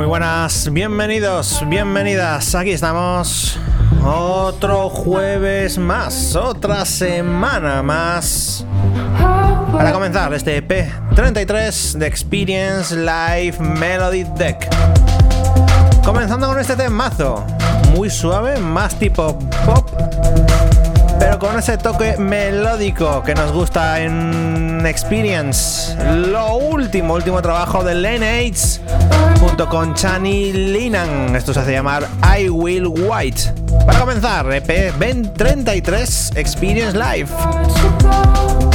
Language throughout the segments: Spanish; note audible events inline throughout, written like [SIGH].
Muy buenas, bienvenidos, bienvenidas. Aquí estamos. Otro jueves más, otra semana más. Para comenzar este EP 33 de Experience Live Melody Deck. Comenzando con este temazo, muy suave, más tipo pop, pero con ese toque melódico que nos gusta en Experience. Lo último, último trabajo de Aids con Chani Linan. Esto se hace llamar I Will White. Para comenzar, EP 33 Experience Live.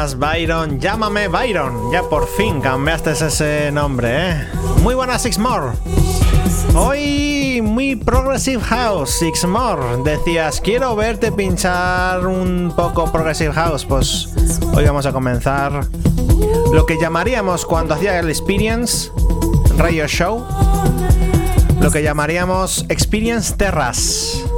Byron, llámame Byron. Ya por fin cambiaste ese nombre, ¿eh? Muy buenas, Six More. Hoy muy Progressive House, Six More. Decías, quiero verte pinchar un poco Progressive House. Pues hoy vamos a comenzar lo que llamaríamos cuando hacía el Experience Radio Show, lo que llamaríamos Experience Terras.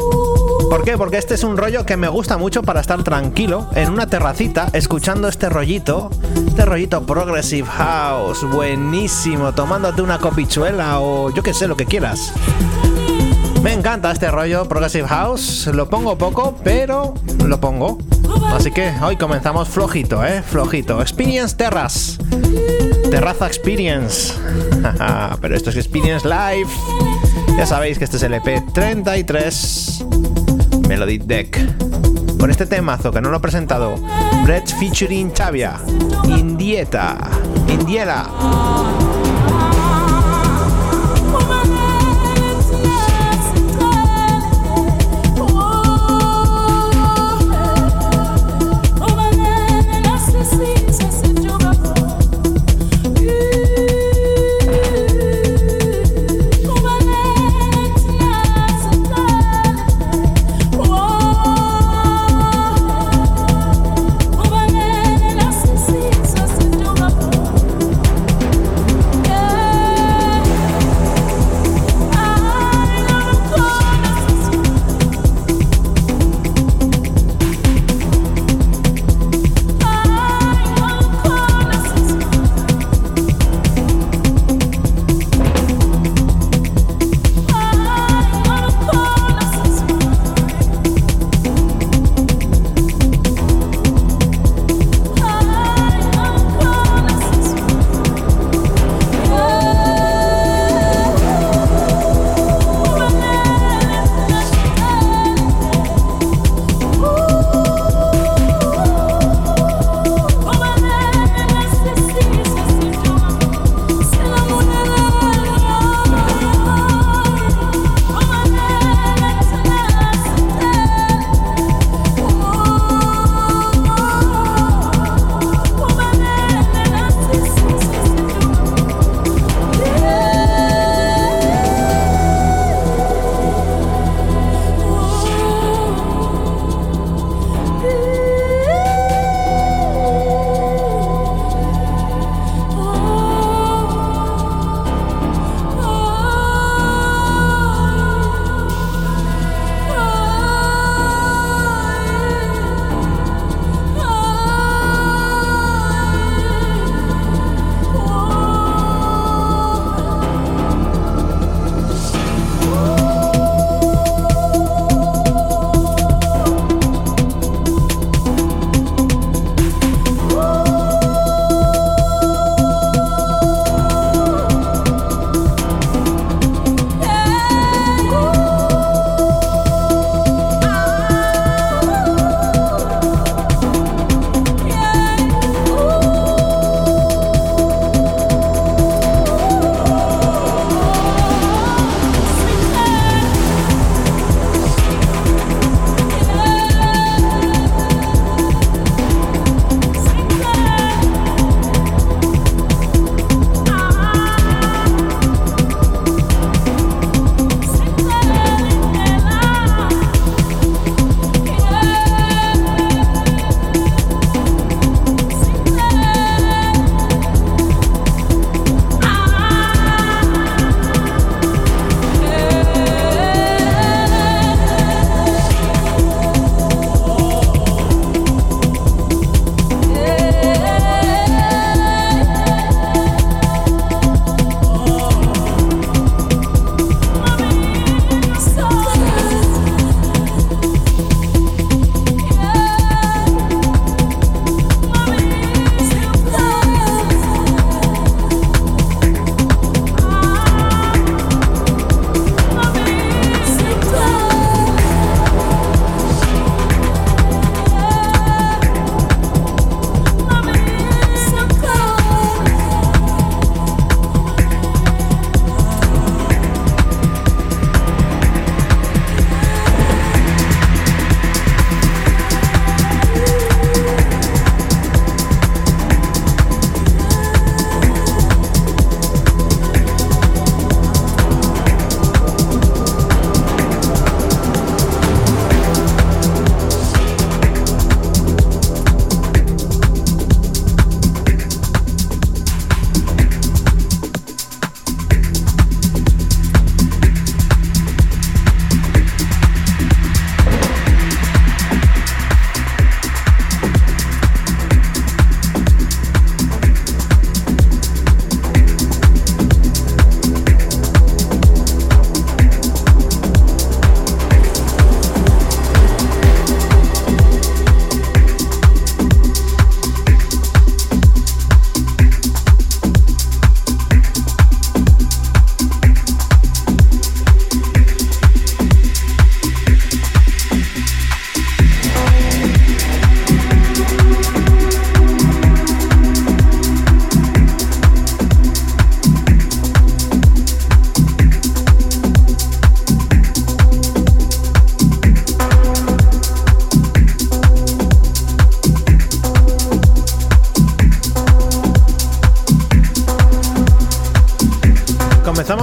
¿Por qué? Porque este es un rollo que me gusta mucho para estar tranquilo en una terracita escuchando este rollito, este rollito Progressive House, buenísimo, tomándote una copichuela o yo que sé, lo que quieras. Me encanta este rollo Progressive House, lo pongo poco, pero lo pongo. Así que hoy comenzamos flojito, ¿eh? Flojito. Experience Terras. Terraza Experience. [LAUGHS] pero esto es Experience Live. Ya sabéis que este es el EP 33 Melody Deck. Con este temazo que no lo he presentado, Brett featuring Chavia, Indieta, Indiela.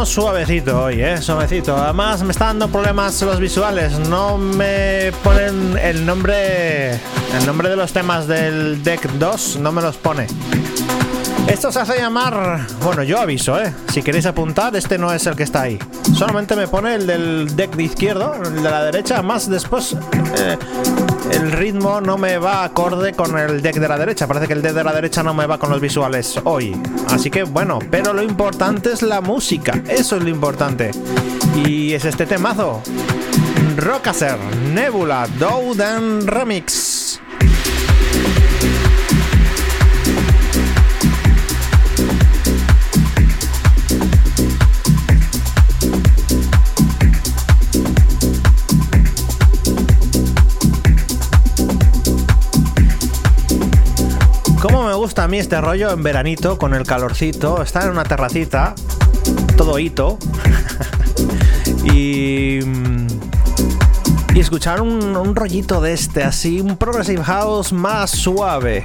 Suavecito hoy, ¿eh? Suavecito. Además me está dando problemas los visuales. No me ponen el nombre... El nombre de los temas del deck 2 no me los pone. Esto se hace llamar... Bueno, yo aviso, ¿eh? Si queréis apuntar, este no es el que está ahí. Solamente me pone el del deck de izquierdo, el de la derecha. Más después... Eh, el ritmo no me va acorde con el deck de la derecha. Parece que el deck de la derecha no me va con los visuales hoy. Así que bueno, pero lo importante es la música. Eso es lo importante. Y es este temazo. Rockaser, Nebula, Dowden Remix. Gusta a mí este rollo en veranito con el calorcito? Estar en una terracita, todo hito. [LAUGHS] y. Y escuchar un, un, rollito de este, así, un Progressive House más suave.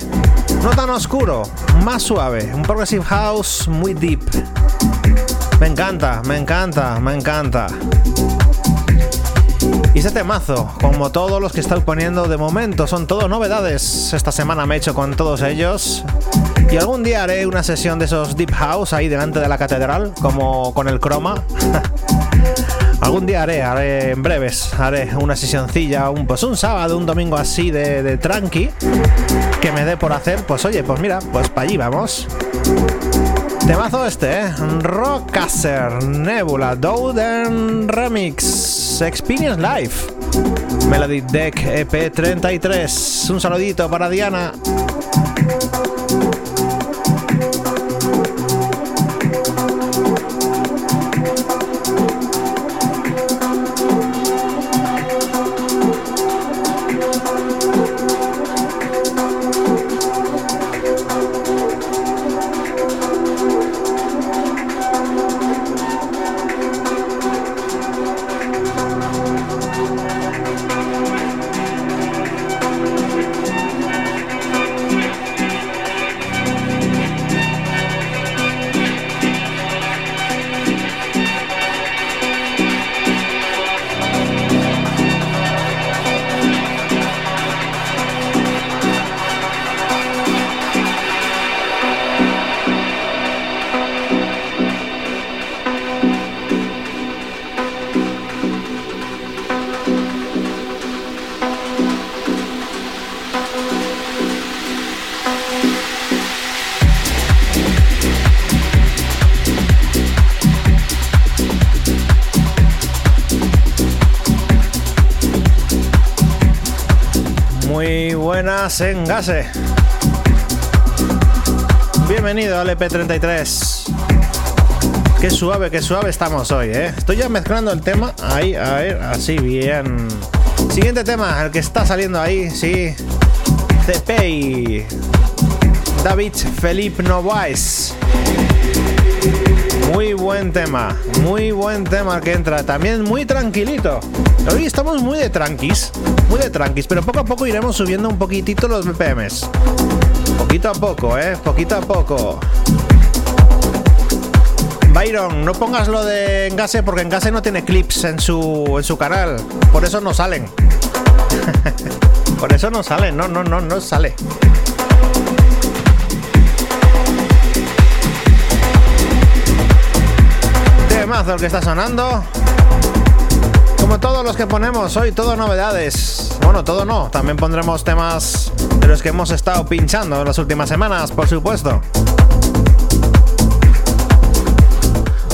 No tan oscuro, más suave. Un Progressive House muy deep. Me encanta, me encanta, me encanta. Y este temazo, como todos los que estoy poniendo de momento, son todo novedades. Esta semana me he hecho con todos ellos. Y algún día haré una sesión de esos Deep House ahí delante de la catedral, como con el croma. [LAUGHS] algún día haré, haré en breves, haré una sesioncilla, un, pues un sábado, un domingo así de, de tranqui, que me dé por hacer. Pues oye, pues mira, pues para allí vamos. Temazo este, ¿eh? Rockaser, Nebula, Dowden Remix, Experience Live, Melody Deck EP33. Un saludito para Diana. En Gase. Bienvenido al EP33. Qué suave, qué suave estamos hoy, ¿eh? Estoy ya mezclando el tema. Ahí, a ver, así bien. Siguiente tema, el que está saliendo ahí, sí. CP. David Felipe Novaes. Muy buen tema, muy buen tema que entra. También muy tranquilito. Hoy estamos muy de tranquis, muy de tranquis, pero poco a poco iremos subiendo un poquitito los BPMs. Poquito a poco, eh, poquito a poco. Byron, no pongas lo de Engase porque Engase no tiene clips en su, en su canal. Por eso no salen. [LAUGHS] Por eso no salen, no, no, no, no sale. Temazo el que está sonando. Como todos los que ponemos hoy, todo novedades. Bueno, todo no, también pondremos temas de los que hemos estado pinchando en las últimas semanas, por supuesto.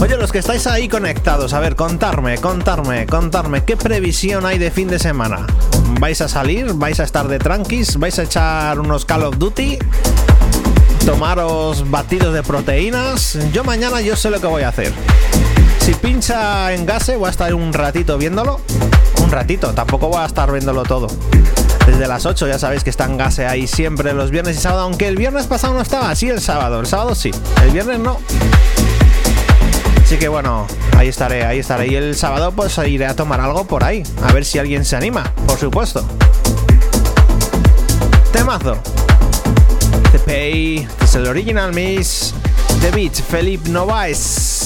Oye, los que estáis ahí conectados, a ver, contarme, contarme, contarme, ¿qué previsión hay de fin de semana? ¿Vais a salir? ¿Vais a estar de tranquis? ¿Vais a echar unos Call of Duty? ¿Tomaros batidos de proteínas? Yo mañana yo sé lo que voy a hacer. Si pincha en gase, voy a estar un ratito viéndolo. Un ratito, tampoco voy a estar viéndolo todo. Desde las 8 ya sabéis que está en gase ahí siempre los viernes y sábado, aunque el viernes pasado no estaba, así el sábado, el sábado sí, el viernes no. Así que bueno, ahí estaré, ahí estaré. Y el sábado pues iré a tomar algo por ahí, a ver si alguien se anima, por supuesto. Temazo. The Pay, es el original Miss, The Beat, Felipe Novaes.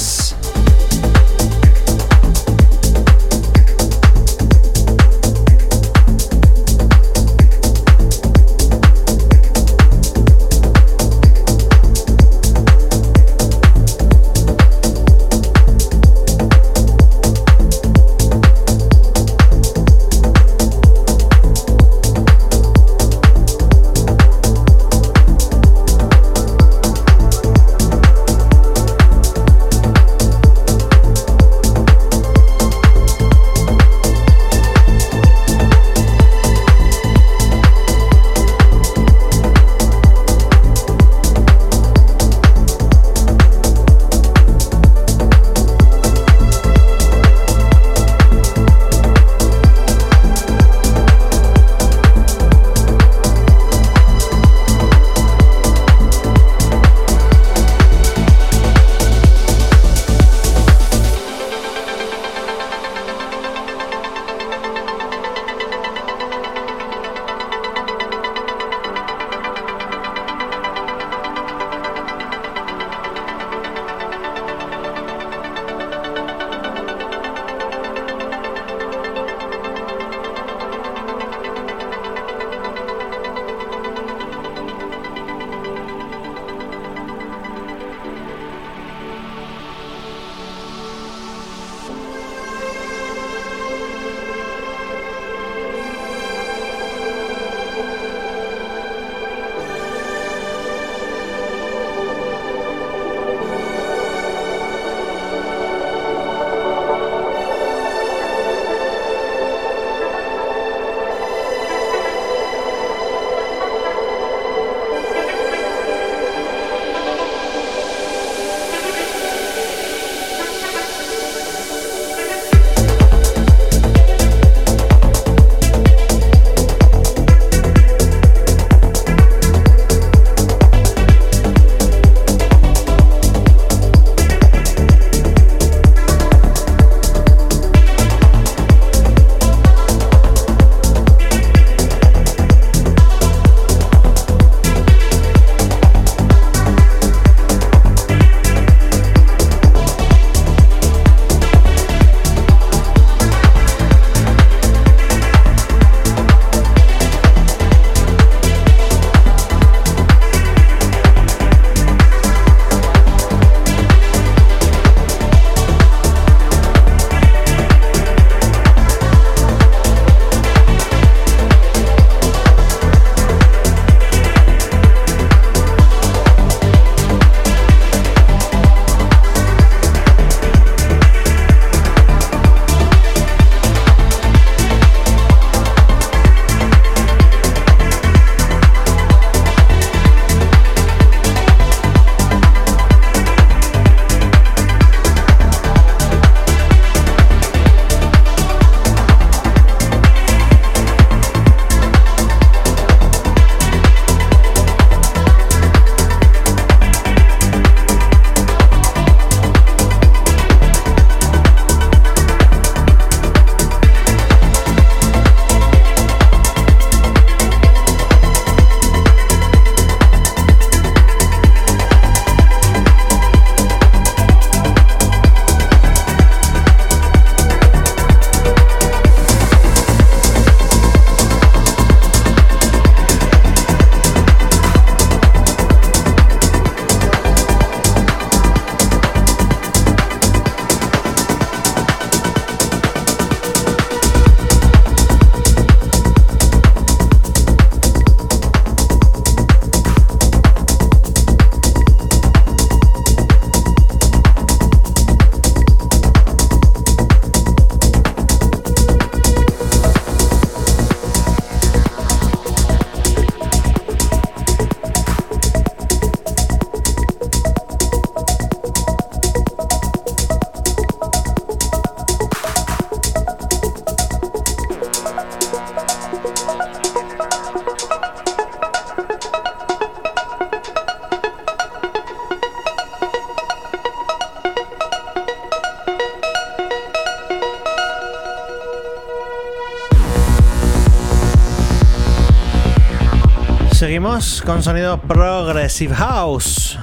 Progressive House.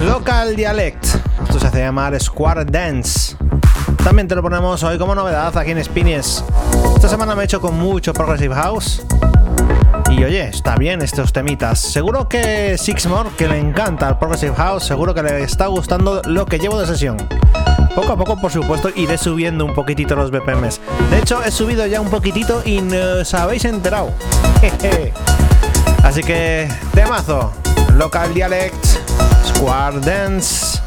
Local Dialect. Esto se hace llamar Square Dance. También te lo ponemos hoy como novedad aquí en Spinies. Esta semana me he hecho con mucho Progressive House. Y oye, está bien estos temitas. Seguro que Sixmore, que le encanta el Progressive House, seguro que le está gustando lo que llevo de sesión. Poco a poco, por supuesto, iré subiendo un poquitito los BPMs. De hecho, he subido ya un poquitito y no os habéis enterado. [LAUGHS] Así que, temazo. Local Dialect, Square Dance.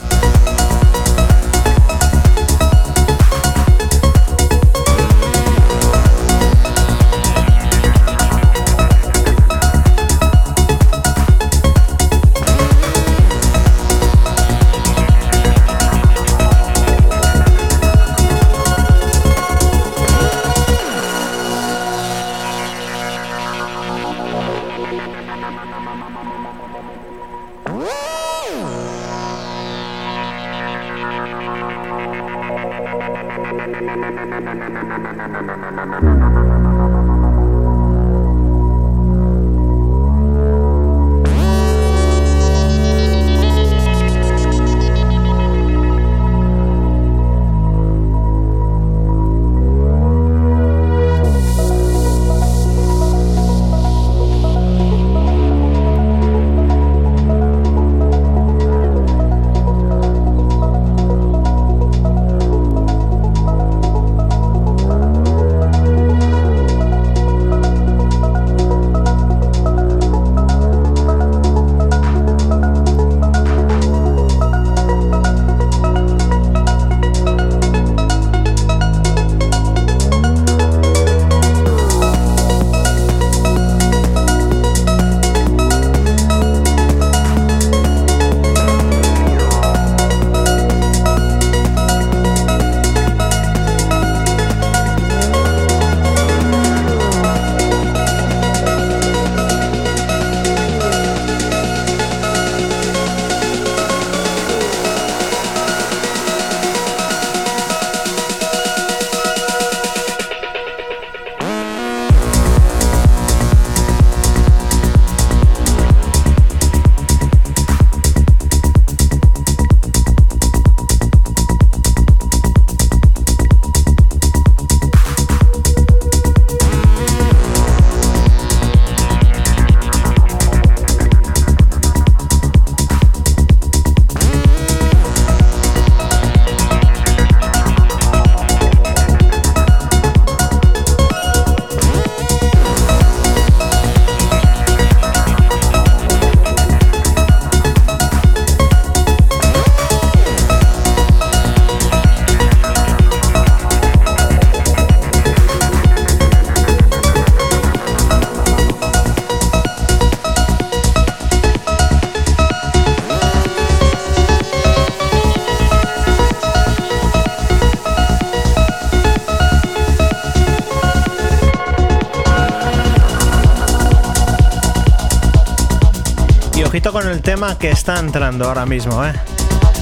Que está entrando ahora mismo, ¿eh?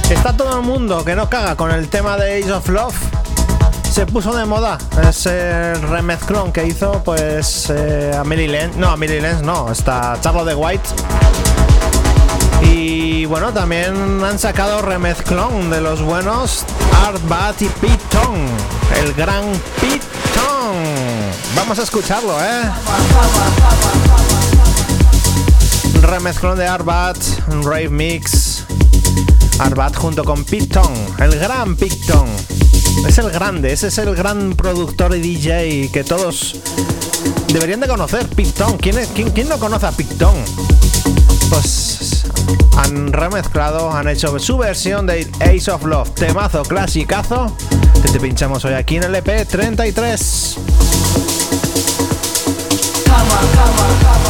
Está todo el mundo que no caga con el tema de Age of Love. Se puso de moda ese remezclón que hizo pues eh, a Millie Lenz. No, a Millie Lenz no, está Charlo de White. Y bueno, también han sacado remezclón de los buenos Art Bat y Pete Tong. El gran Pete Tong. Vamos a escucharlo, ¿eh? remezclón de Arbat, rave mix. Arbat junto con Picton, el gran Picton. Es el grande, ese es el gran productor y DJ que todos deberían de conocer. Picton, ¿quién, no conoce a Picton? Pues han remezclado, han hecho su versión de Ace of Love, temazo clasicazo que te pinchamos hoy aquí en el EP 33. Come on, come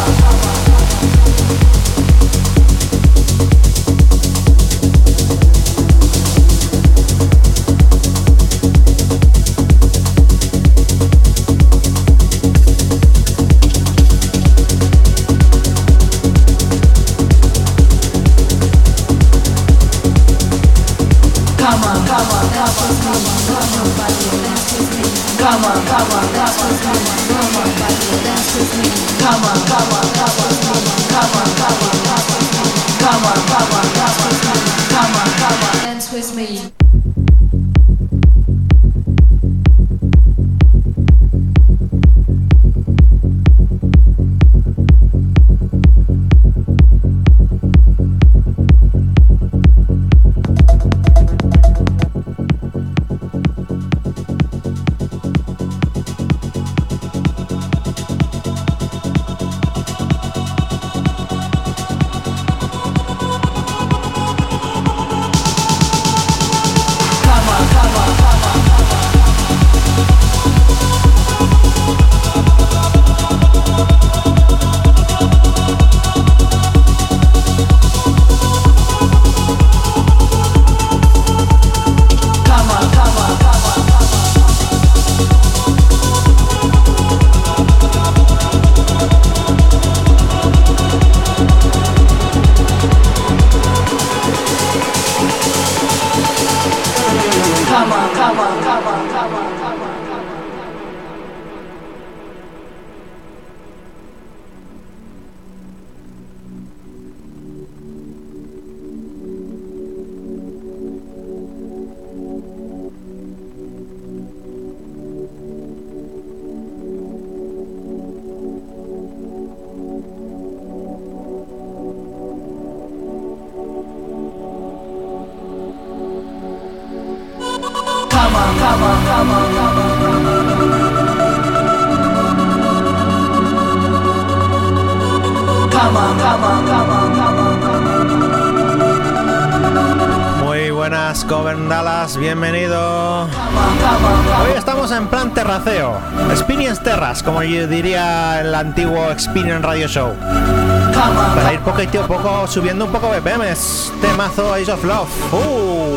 Como yo diría el antiguo Experience Radio Show. Para ir poquito poco subiendo un poco BPMs. Temazo Ace of Love. Uh.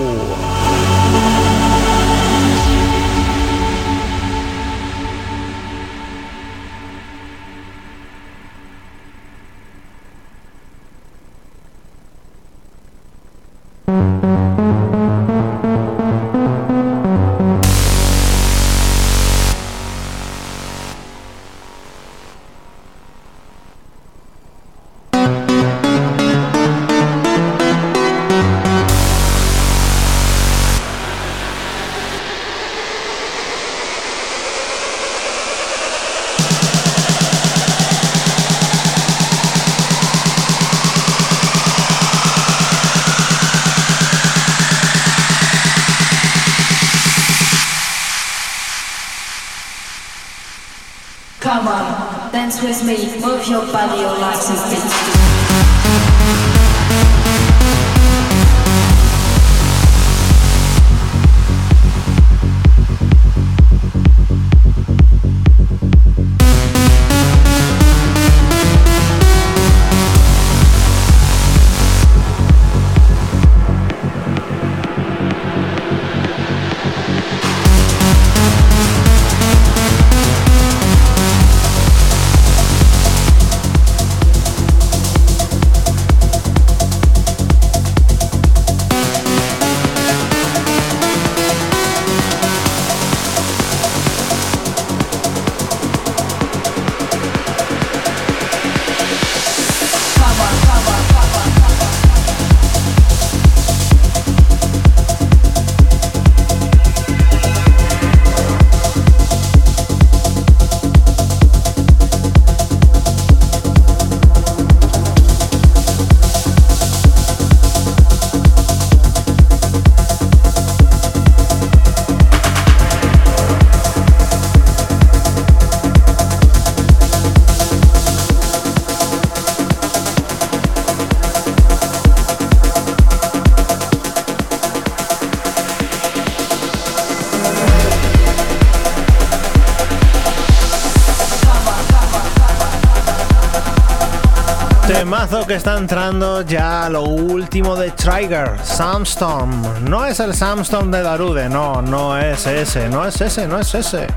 Que está entrando ya lo último de Trigger, Samstorm. No es el Samstorm de Darude, no, no es ese, no es ese, no es ese.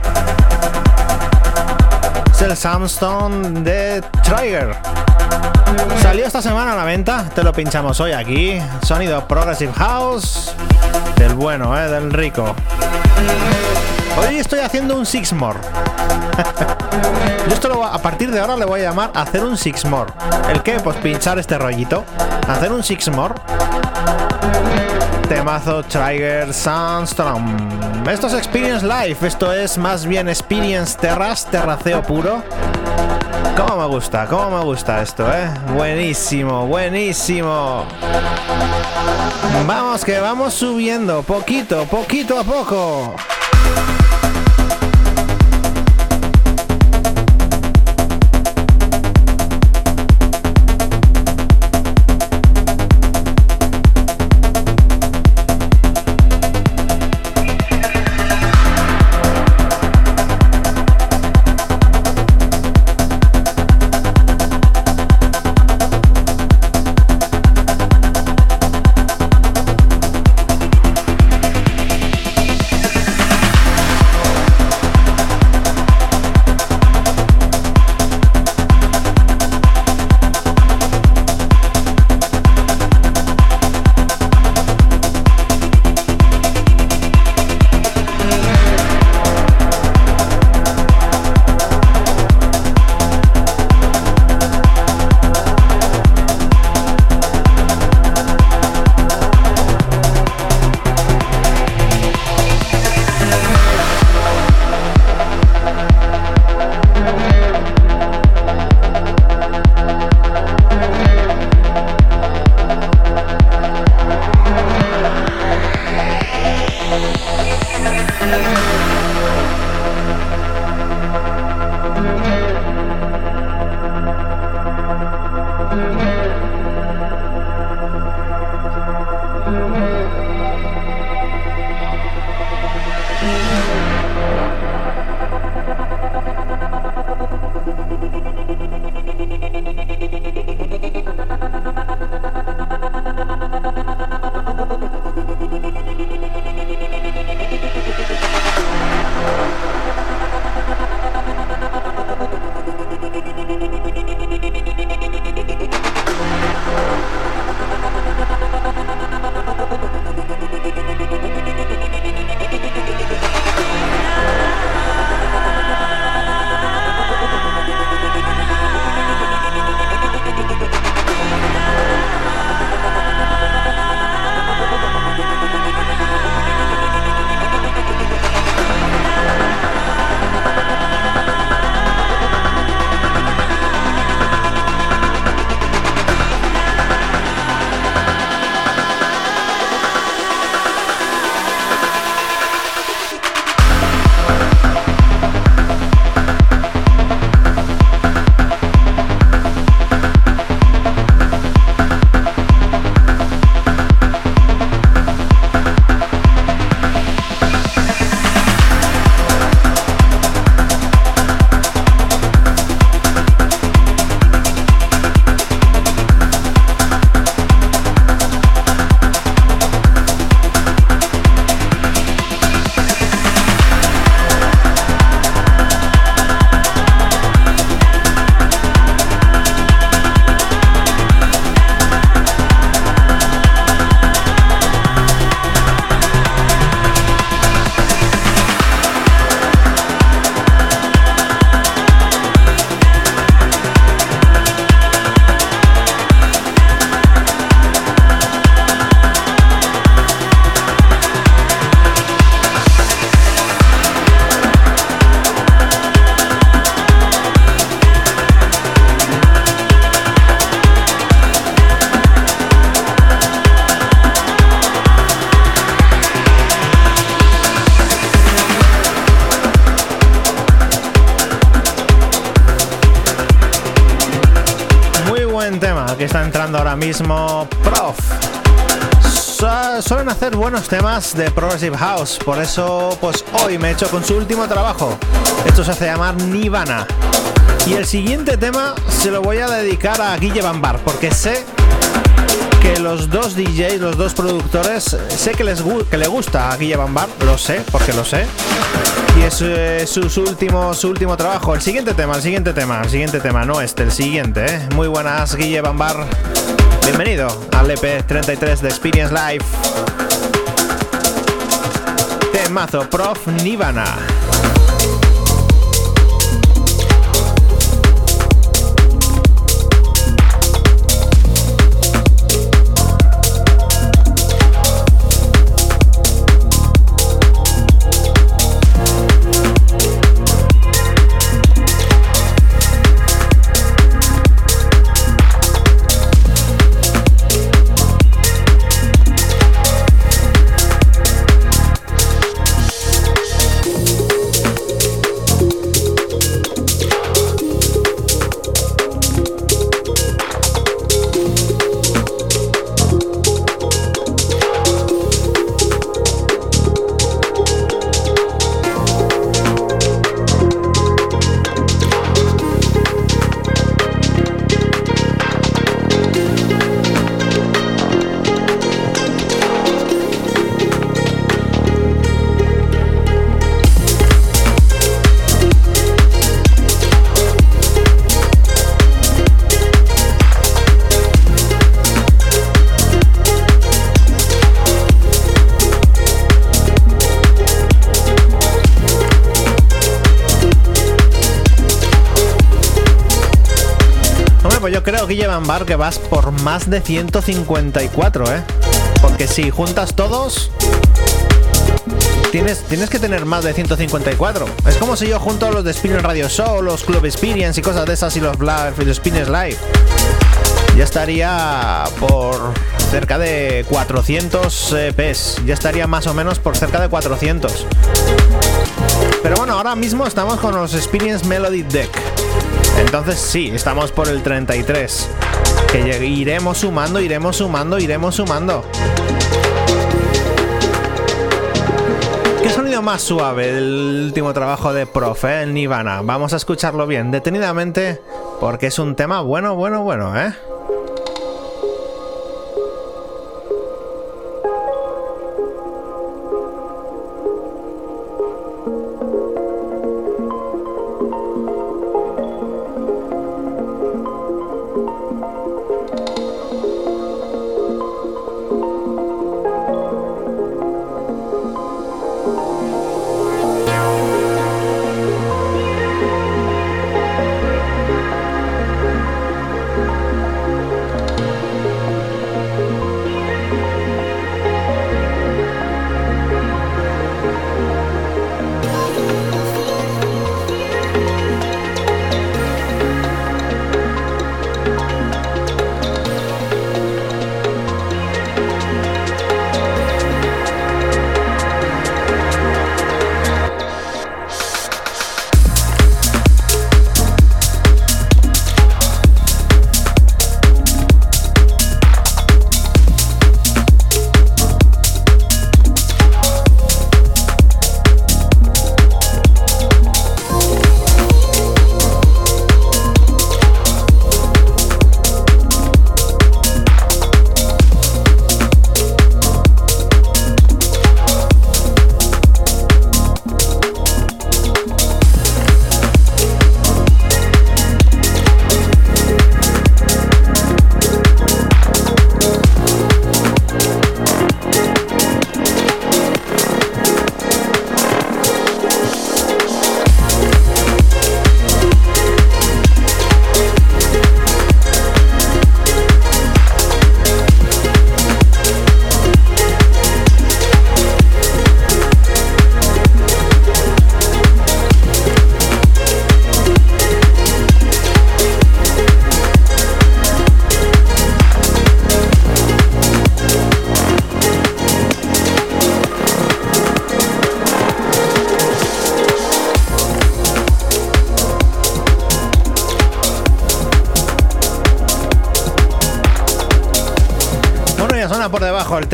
Es el Samstorm de Trigger. Salió esta semana a la venta, te lo pinchamos hoy aquí. Sonido Progressive House, del bueno, eh, del rico. Hoy estoy haciendo un six more. Yo esto lo, a partir de ahora le voy a llamar hacer un six more. ¿El qué? Pues pinchar este rollito. Hacer un six more. Temazo Trigger Sandstorm. Esto es Experience Life. Esto es más bien Experience Terras, terraceo puro. ¿Cómo me gusta? ¿Cómo me gusta esto, eh? Buenísimo, buenísimo. Vamos, que vamos subiendo poquito, poquito a poco. Temas de Progressive House, por eso pues hoy me he hecho con su último trabajo. Esto se hace llamar Nirvana. Y el siguiente tema se lo voy a dedicar a Guille Bambar, porque sé que los dos DJs, los dos productores, sé que les que le gusta a Guille Bambar, lo sé, porque lo sé. Y es eh, su, último, su último trabajo. El siguiente tema, el siguiente tema, el siguiente tema, no este, el siguiente. ¿eh? Muy buenas, Guille Bambar. Bienvenido al EP33 de Experience Live. Temazo, Prof Nivana. Guille Bar que vas por más de 154, ¿eh? Porque si juntas todos, tienes, tienes que tener más de 154. Es como si yo junto a los de Spinner Radio Show, los Club Experience y cosas de esas y los, y los Spinners Live. Ya estaría por cerca de 400 eh, PES. Ya estaría más o menos por cerca de 400. Pero bueno, ahora mismo estamos con los Experience Melody Deck. Entonces sí, estamos por el 33. Que iremos sumando, iremos sumando, iremos sumando. ¿Qué sonido más suave del último trabajo de Profe, el Nirvana? Vamos a escucharlo bien, detenidamente, porque es un tema bueno, bueno, bueno, ¿eh?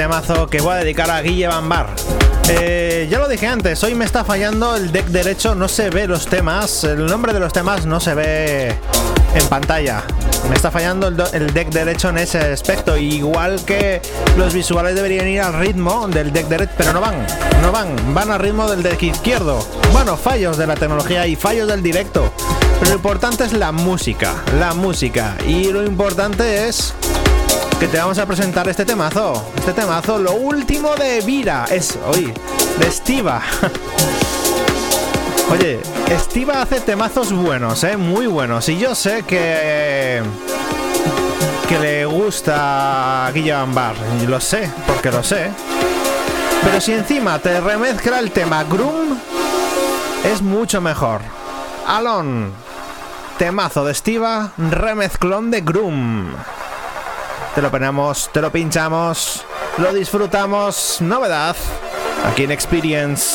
Temazo que voy a dedicar a Guille Bambar. Eh, ya lo dije antes, hoy me está fallando el deck derecho, no se ve los temas, el nombre de los temas no se ve en pantalla. Me está fallando el, deck derecho en ese aspecto, igual que los visuales deberían ir al ritmo del deck derecho, pero no van, no van, van al ritmo del deck izquierdo. Bueno, fallos de la tecnología y fallos del directo. Pero lo importante es la música, la música. Y lo importante es que te vamos a presentar este temazo. Este temazo, lo último de Vira. Es hoy. de Estiva. [LAUGHS] Oye, Estiva hace temazos buenos, ¿eh? Muy buenos. Y yo sé que... Que le gusta a Guilla Ambar. Lo sé, porque lo sé. Pero si encima te remezcla el tema Groom, es mucho mejor. Alon, temazo de Estiva, remezclón de Groom. Te lo ponemos, te lo pinchamos, lo disfrutamos, novedad, aquí en Experience.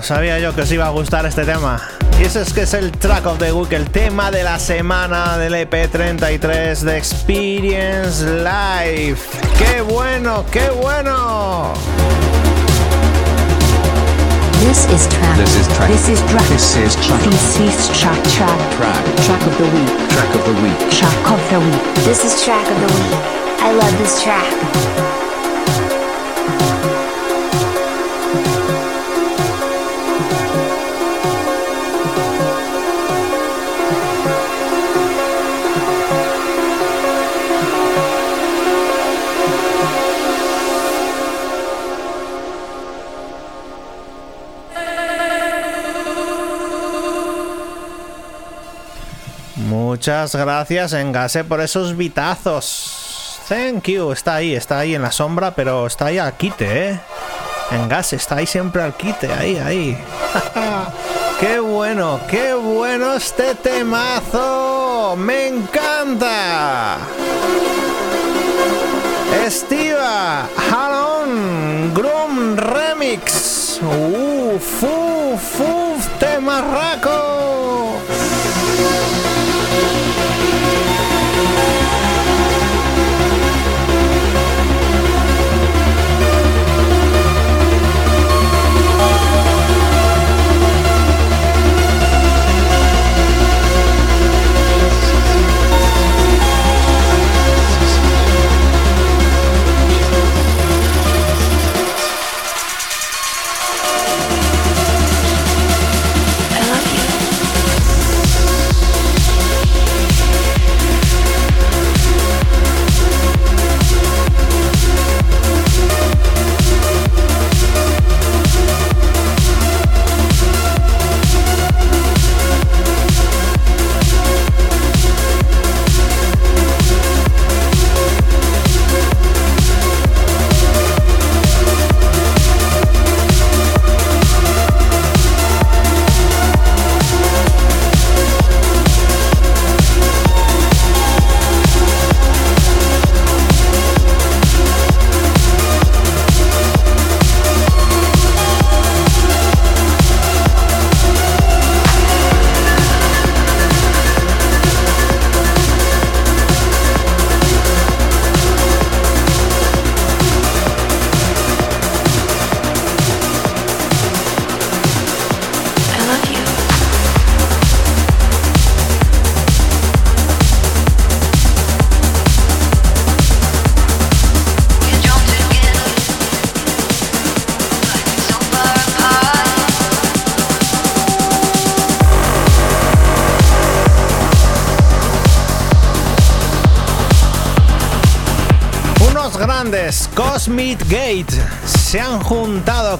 Yo, sabía yo que os iba a gustar este tema. Y ese es que es el track of the week, el tema de la semana del EP33 de Experience Live. ¡Qué bueno, qué bueno! This is track. This is track. This is track. This is track. This is track. Track. Track. Track of the week. Track of the week. Track of the week. This is track of the week. I love this track. Muchas gracias, Engase, por esos vitazos. Thank you. Está ahí, está ahí en la sombra, pero está ahí al quite, ¿eh? Engase, está ahí siempre al quite, ahí, ahí. [LAUGHS] ¡Qué bueno, qué bueno este temazo! ¡Me encanta! Estiva, Halon, Grum Remix. ¡Uf, uf, uf! ¡Temarraco!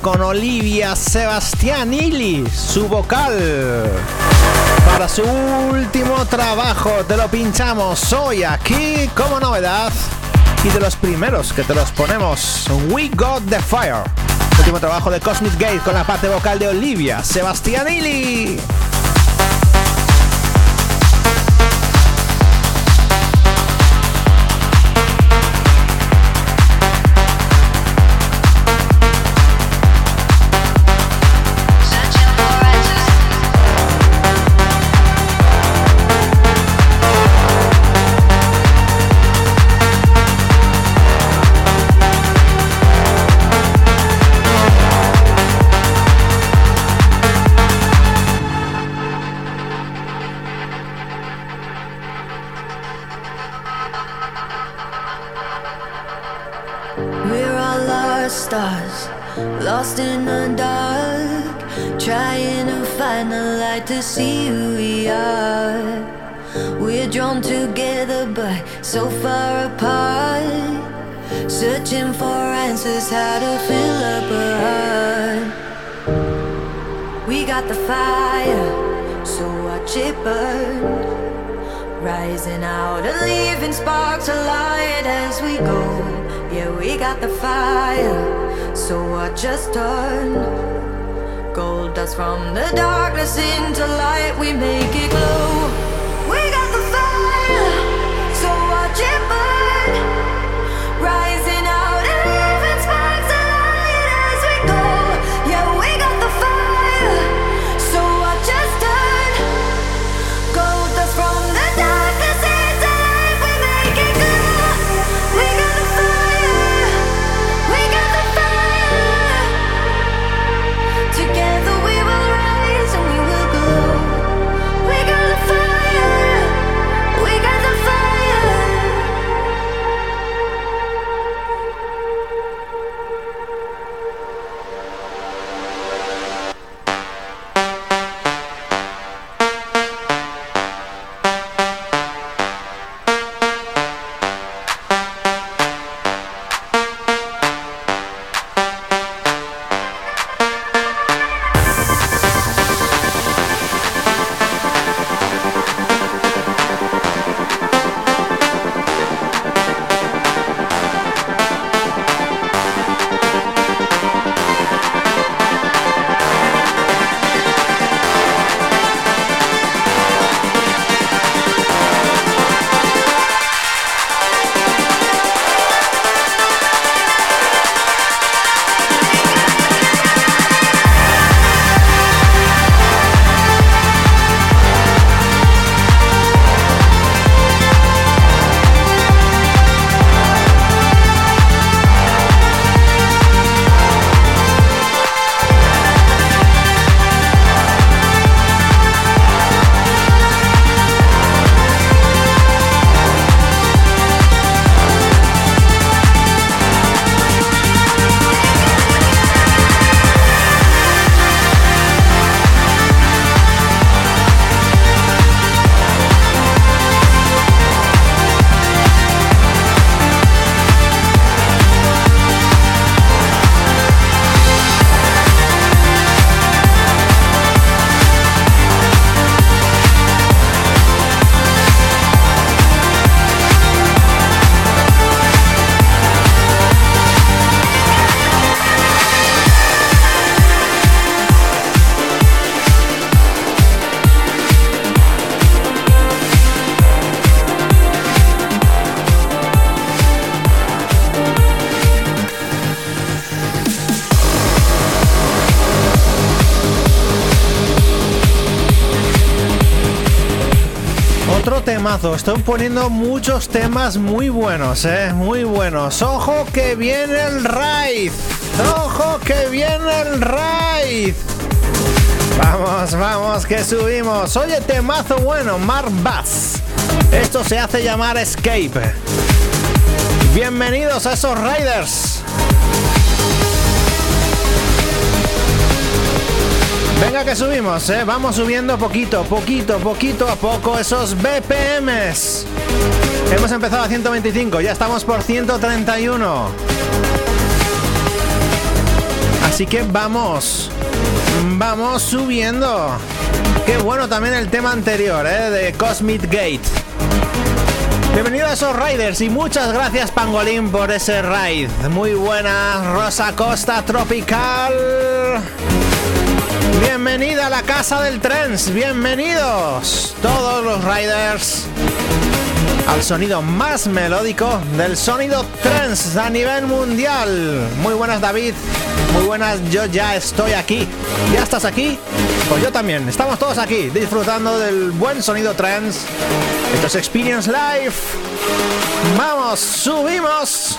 Con Olivia Sebastianilli, su vocal. Para su último trabajo te lo pinchamos hoy aquí como novedad y de los primeros que te los ponemos, We Got the Fire. Último trabajo de Cosmic Gate con la parte vocal de Olivia Sebastianilli. To find the light to see who we are. We're drawn together but so far apart. Searching for answers how to fill up a heart. We got the fire, so watch it burn. Rising out and leaving sparks alight as we go. Yeah, we got the fire, so watch just turn. Gold dust from the darkness into light, we make it glow. Estoy poniendo muchos temas muy buenos, eh, muy buenos. Ojo que viene el raid. Ojo que viene el raid. Vamos, vamos, que subimos. Oye, temazo bueno, Mark Bass. Esto se hace llamar Escape. Bienvenidos a esos Raiders. Venga que subimos, ¿eh? vamos subiendo poquito, poquito, poquito a poco esos BPMs. Hemos empezado a 125, ya estamos por 131. Así que vamos, vamos subiendo. Qué bueno también el tema anterior, ¿eh? De Cosmic Gate. Bienvenido a esos riders y muchas gracias Pangolín por ese ride. Muy buena, Rosa Costa Tropical. Bienvenida a la casa del trens, bienvenidos todos los riders al sonido más melódico del sonido trance a nivel mundial. Muy buenas David, muy buenas, yo ya estoy aquí. ¿Ya estás aquí? Pues yo también, estamos todos aquí disfrutando del buen sonido trance. Esto es Experience Live. Vamos, subimos.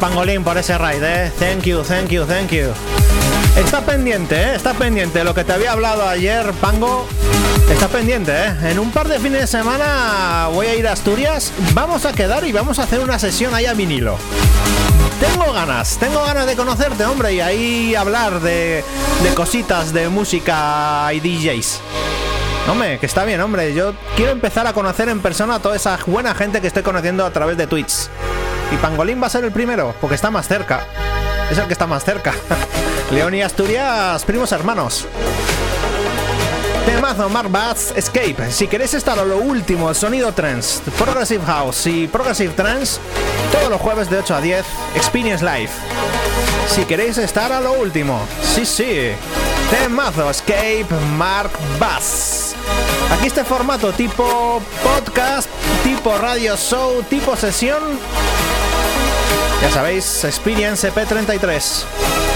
Pangolín por ese raid, eh. Thank you, thank you, thank you. Está pendiente, eh. Está pendiente. Lo que te había hablado ayer, Pango. Está pendiente, eh. En un par de fines de semana voy a ir a Asturias. Vamos a quedar y vamos a hacer una sesión ahí a vinilo. Tengo ganas, tengo ganas de conocerte, hombre, y ahí hablar de, cositas de música y DJs. Hombre, que está bien, hombre. Yo quiero empezar a conocer en persona a toda esa buena gente que estoy conociendo a través de Twitch. Y Pangolín va a ser el primero, porque está más cerca. Es el que está más cerca. [LAUGHS] León y Asturias, primos hermanos. Temazo Mark Bass Escape. Si queréis estar a lo último, sonido trance, Progressive House y Progressive Trance, todos los jueves de 8 a 10, Experience Live. Si queréis estar a lo último, sí, sí. Temazo Escape Mark Bass. Aquí este formato tipo podcast, tipo radio show, tipo sesión. Ya sabéis, Experience EP33.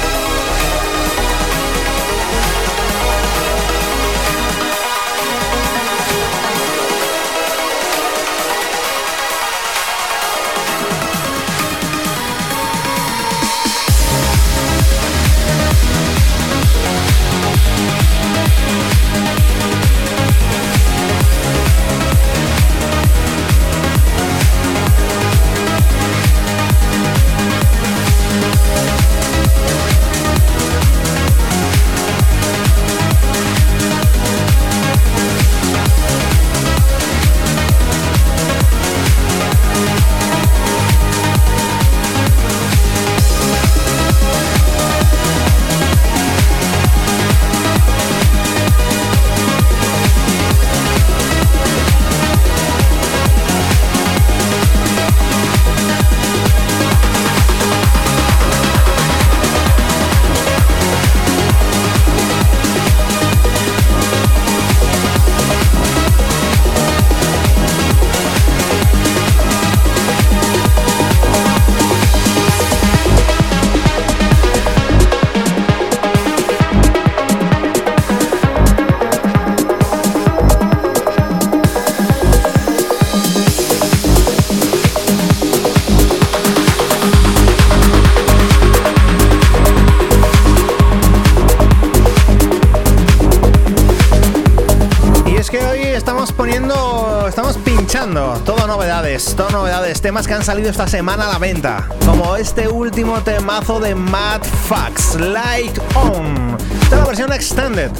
Salido esta semana a la venta, como este último temazo de Mad Fax, Like On, esta es la versión extended.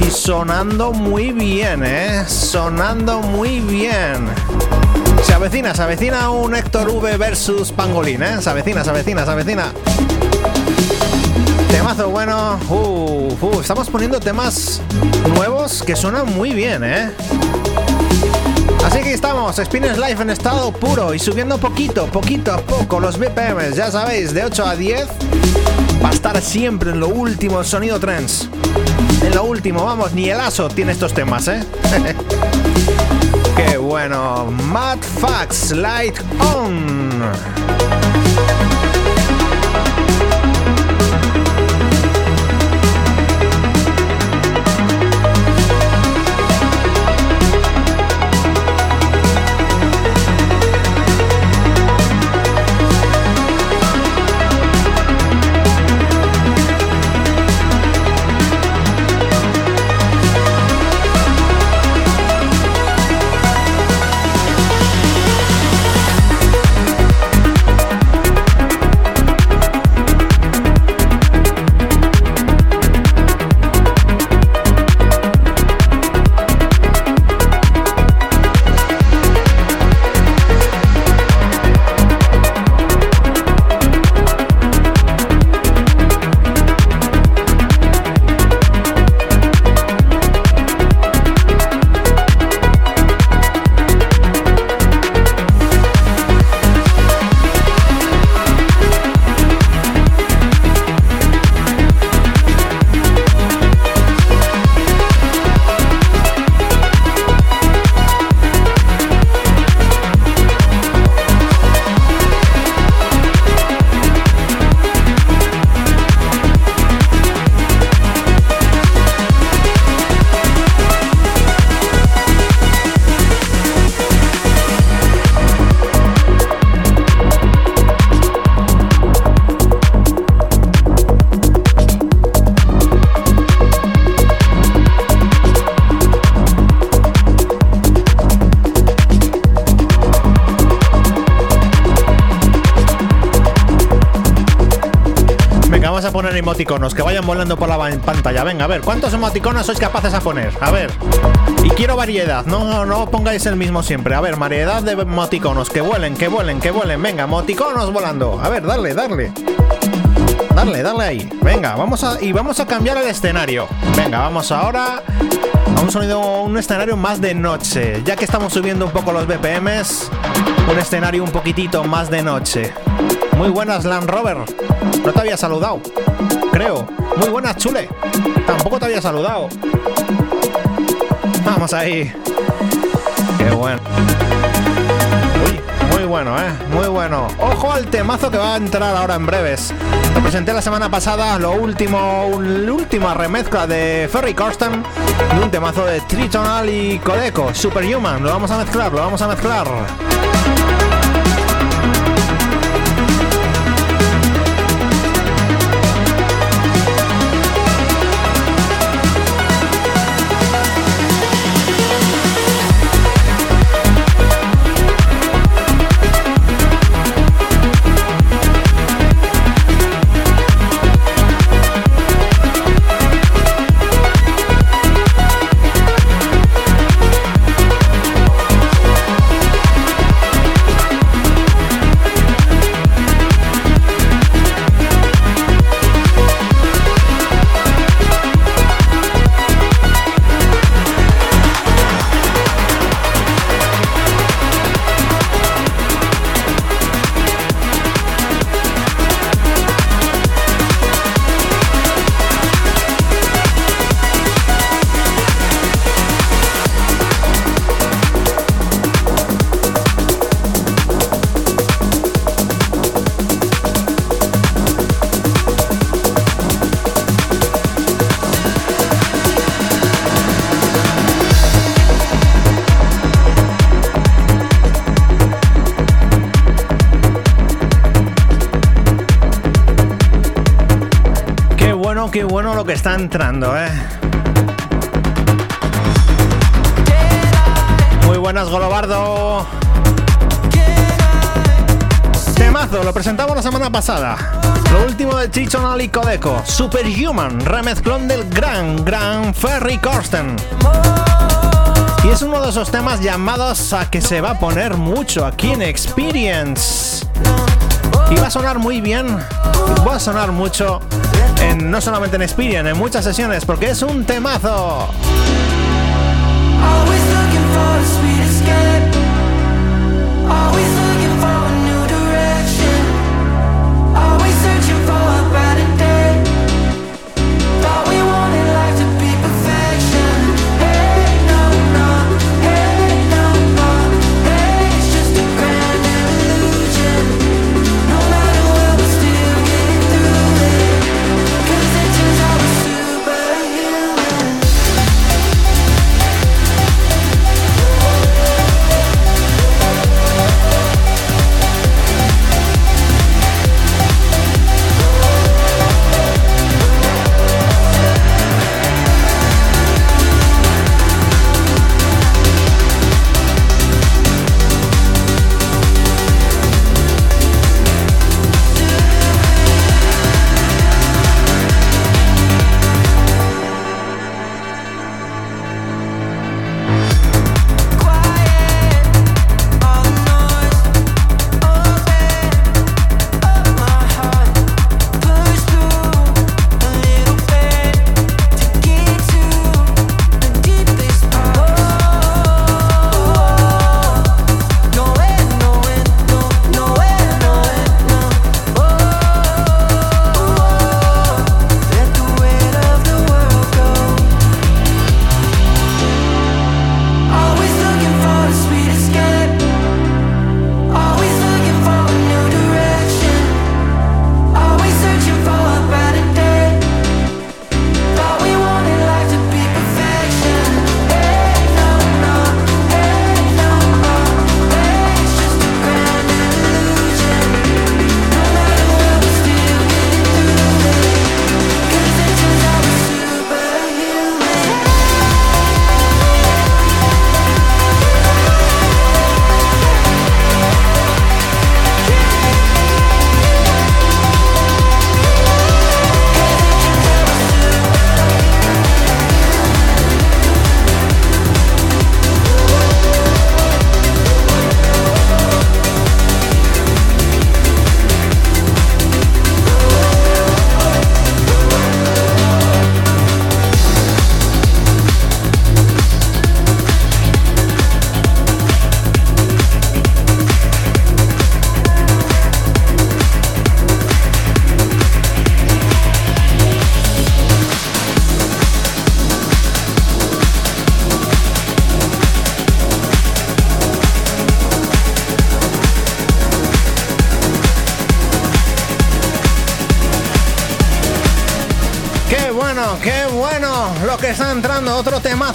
Y sonando muy bien, ¿eh? Sonando muy bien. Se avecina, se avecina un Héctor V versus Pangolín, ¿eh? Se avecina, se avecina, se avecina. Temazo bueno. Uh, estamos poniendo temas nuevos que suenan muy bien, ¿eh? Así que estamos, Spinners Live en estado puro y subiendo poquito, poquito a poco los BPMs, ya sabéis, de 8 a 10, va a estar siempre en lo último sonido trance. En lo último, vamos, ni el aso tiene estos temas, ¿eh? [LAUGHS] Qué bueno, Mad Fax Light On. Emoticonos que vayan volando por la pantalla. Venga, a ver, ¿cuántos emoticonos sois capaces a poner? A ver. Y quiero variedad, no, no pongáis el mismo siempre. A ver, variedad de emoticonos, que vuelen, que vuelen, que vuelen. Venga, emoticonos volando. A ver, darle, darle. Darle, darle ahí. Venga, vamos a. Y vamos a cambiar el escenario. Venga, vamos ahora a un sonido, un escenario más de noche. Ya que estamos subiendo un poco los BPMs, un escenario un poquitito más de noche. Muy buenas, Land Rover. No te había saludado. Creo. Muy buenas, Chule. Tampoco te había saludado. Vamos ahí. Qué bueno. Uy, muy bueno, ¿eh? Muy bueno. Ojo al temazo que va a entrar ahora en breves. Presenté la semana pasada, lo último, la última remezcla de Ferry Corsten de un temazo de Tritonal y Codeco, Superhuman. Lo vamos a mezclar, lo vamos a mezclar. Entrando, ¿eh? Muy buenas, Golobardo. Temazo, lo presentamos la semana pasada. Lo último de Chichonal y Codeco, Superhuman, remezclón del gran, gran Ferry Corsten. Y es uno de esos temas llamados a que se va a poner mucho aquí en Experience. Y va a sonar muy bien, va a sonar mucho no solamente en Experience, en muchas sesiones, porque es un temazo.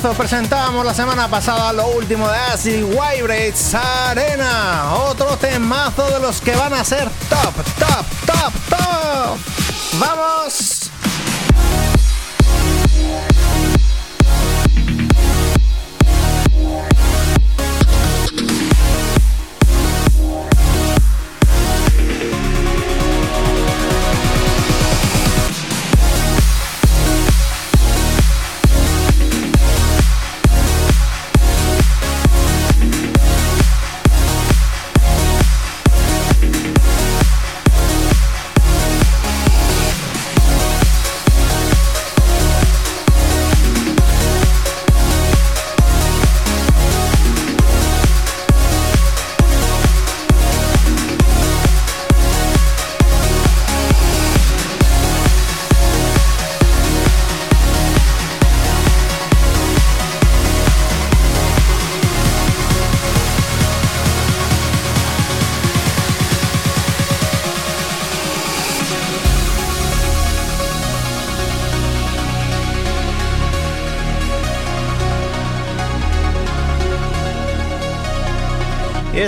Temazo. Presentábamos la semana pasada lo último de Acid Vibrates Arena. Otro temazo de los que van a ser top,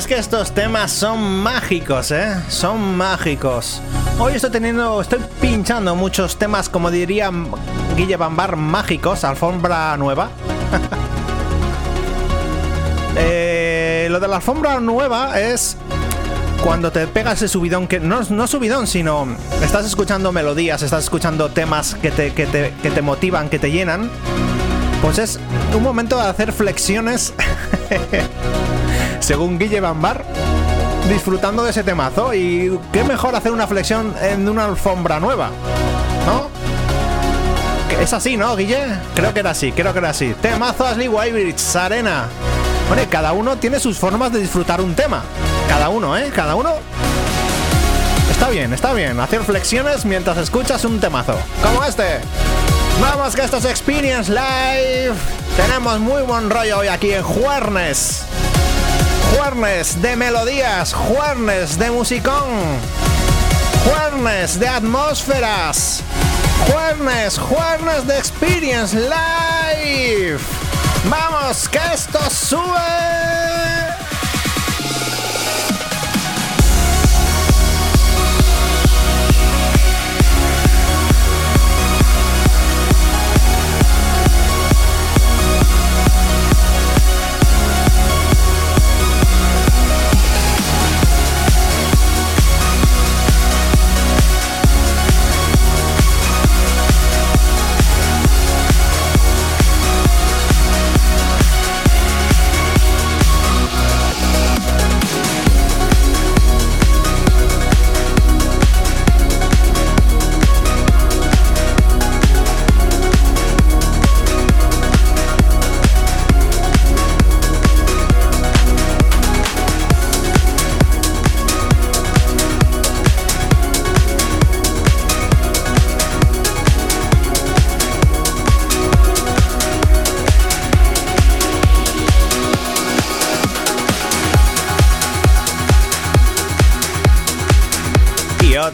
es que estos temas son mágicos, ¿eh? Son mágicos. Hoy estoy teniendo, estoy pinchando muchos temas, como diría Guille Bambar, mágicos, alfombra nueva. [LAUGHS] Eh, lo de la alfombra nueva es cuando te pegas ese subidón, que no, no subidón, sino estás escuchando melodías, estás escuchando temas que te, que te, que te motivan, que te llenan. Pues es un momento de hacer flexiones [LAUGHS] según Guille Bambar, disfrutando de ese temazo. Y qué mejor hacer una flexión en una alfombra nueva, ¿no? Es así, ¿no, Guille? Creo que era así, creo que era así. Temazo Ashley Wybridge, Arena. Bueno, cada uno tiene sus formas de disfrutar un tema. Cada uno, ¿eh? Cada uno. Está bien, está bien. Hacer flexiones mientras escuchas un temazo. Como este. Vamos que esto es Experience Live. Tenemos muy buen rollo hoy aquí en Juernes. Juernes de melodías, juernes de musicón, juernes de atmósferas, juernes, juernes de Experience Live. Vamos, que esto sube.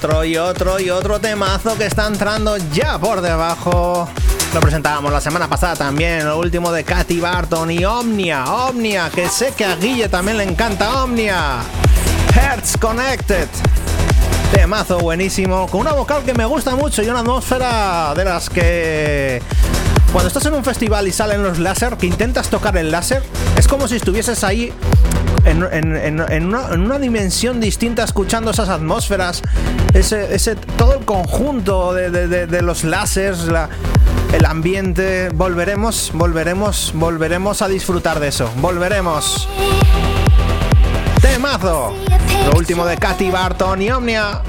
Otro y otro y otro temazo que está entrando ya por debajo. Lo presentábamos la semana pasada también, lo último de Katy Barton y Omnia, Omnia, que sé que a Guille también le encanta Omnia. Hertz Connected. Temazo buenísimo, con una vocal que me gusta mucho y una atmósfera de las que cuando estás en un festival y salen los láser, que intentas tocar el láser, es como si estuvieses ahí en, una, dimensión distinta escuchando esas atmósferas, ese, ese todo el conjunto de, los láseres, el ambiente. Volveremos, volveremos, volveremos a disfrutar de eso. Volveremos. Temazo. Lo último de Katy Barton y Omnia.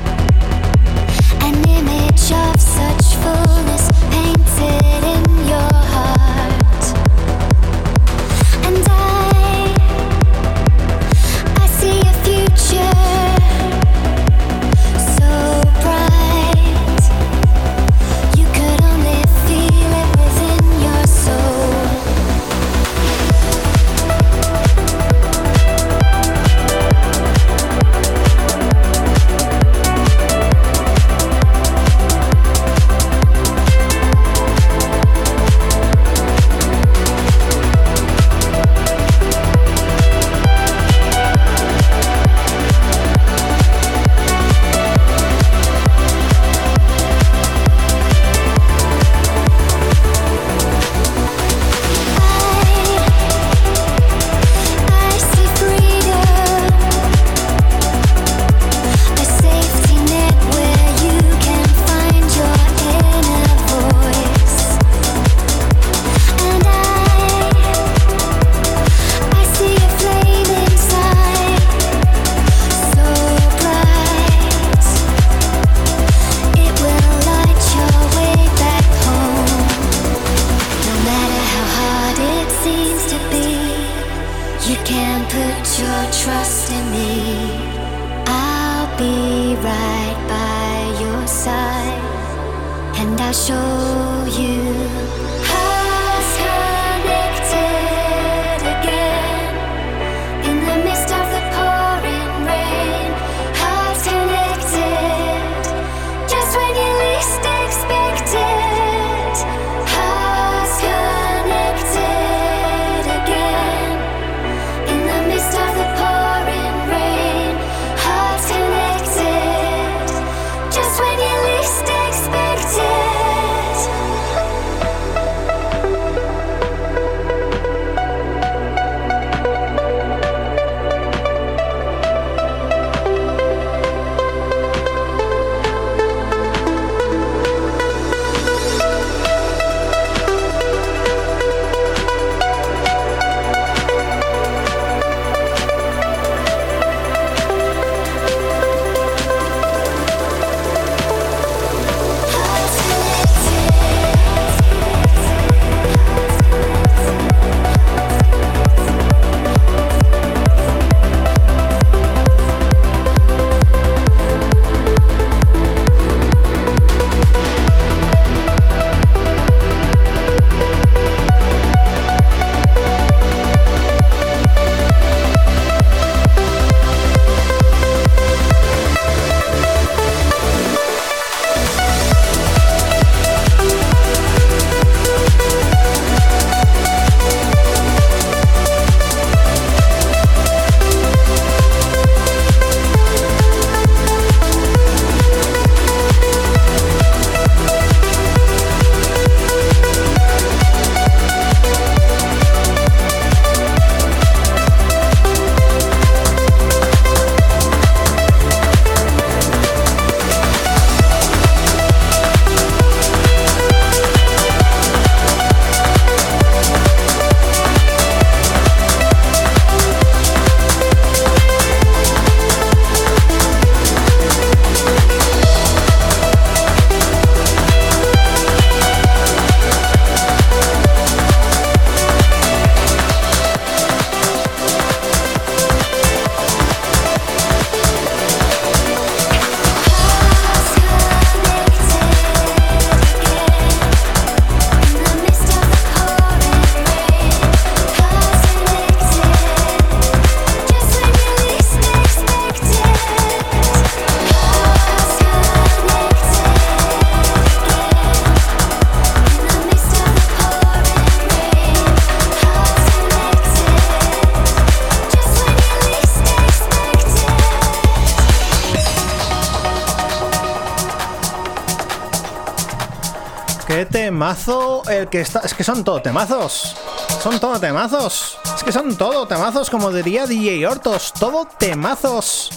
Temazo el que está. Es que son todo temazos. Son todo temazos. Es que son todo temazos, como diría DJ Hortos. Todo temazos.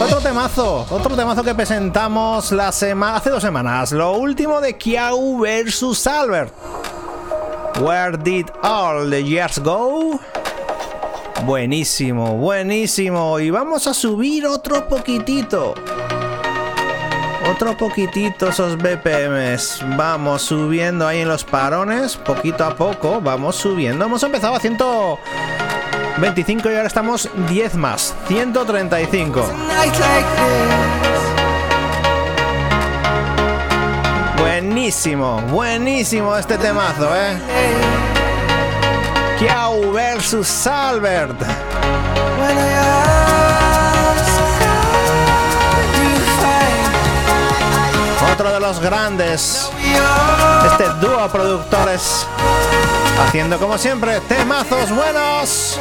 Otro temazo, otro temazo que presentamos la semana hace dos semanas. Lo último de Kiau versus Albert. Where did all the years go? Buenísimo, buenísimo. Y vamos a subir otro poquitito. Otro poquitito esos BPMs. Vamos subiendo ahí en los parones. Poquito a poco. Vamos subiendo. Hemos empezado a 125 y ahora estamos 10 más. 135. Buenísimo, buenísimo este temazo, eh. Kiau versus Albert. De los grandes. Este dúo productores. Haciendo como siempre temazos buenos.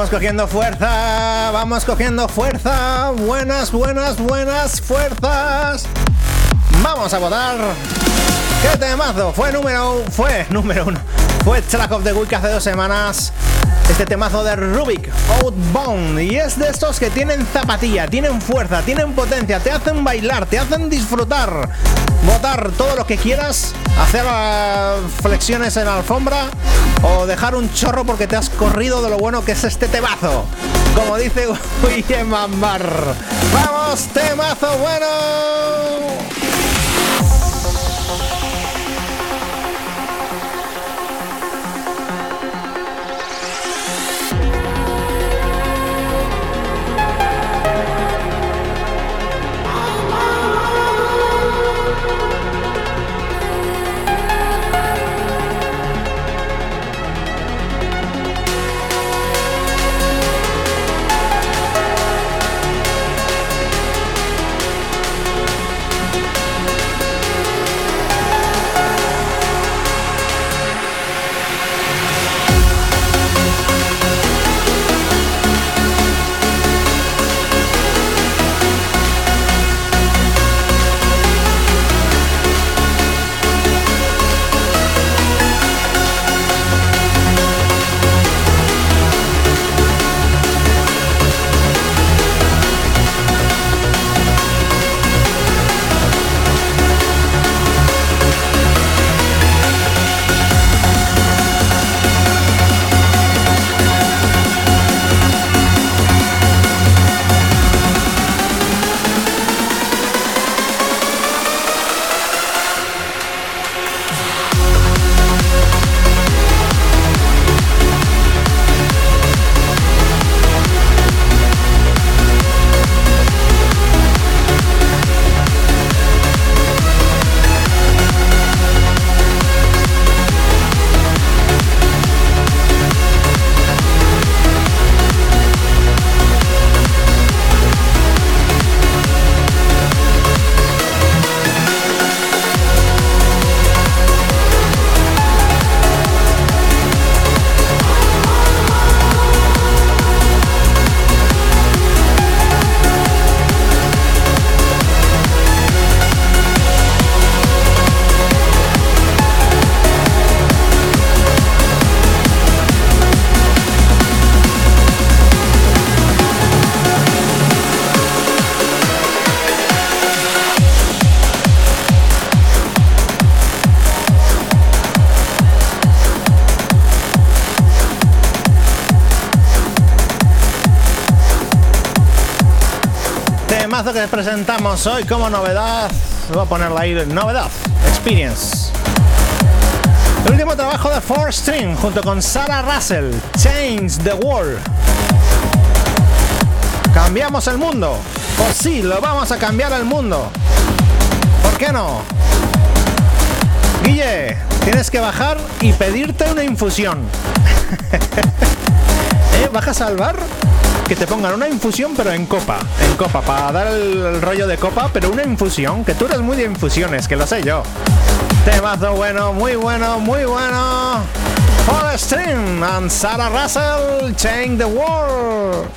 Vamos, cogiendo fuerza, vamos cogiendo fuerza, buenas, buenas, buenas fuerzas. Vamos a votar. ¿Qué temazo? Fue número, fue número uno. Fue Track of the Week hace dos semanas. Este temazo de Rubik, Outbound. Y es de estos que tienen zapatilla, tienen fuerza, tienen potencia, te hacen bailar, te hacen disfrutar. Votar todo lo que quieras, hacer flexiones en la alfombra o dejar un chorro porque te has corrido de lo bueno que es este temazo. Como dice [LAUGHS] William Mambar. ¡Vamos, temazo bueno! Que presentamos hoy como novedad. Voy a ponerla ahí, novedad, Experience. El último trabajo de Four String junto con Sarah Russell, Change the World. ¿Cambiamos el mundo? Pues sí, lo vamos a cambiar el mundo. ¿Por qué no? Guille, tienes que bajar y pedirte una infusión. [LAUGHS] ¿Eh? ¿Bajas al? Que te pongan una infusión pero en copa, en copa, para dar el, rollo de copa, pero una infusión, que tú eres muy de infusiones, que lo sé yo. Temazo bueno, muy bueno, muy bueno. For Stream and Sarah Russell, Change the World.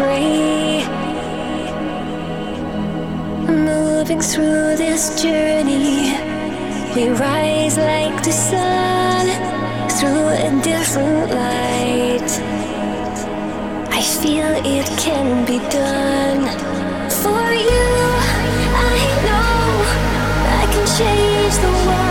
And. Moving through this journey, we rise like the sun through a different light. I feel it can be done for you. I know I can change the world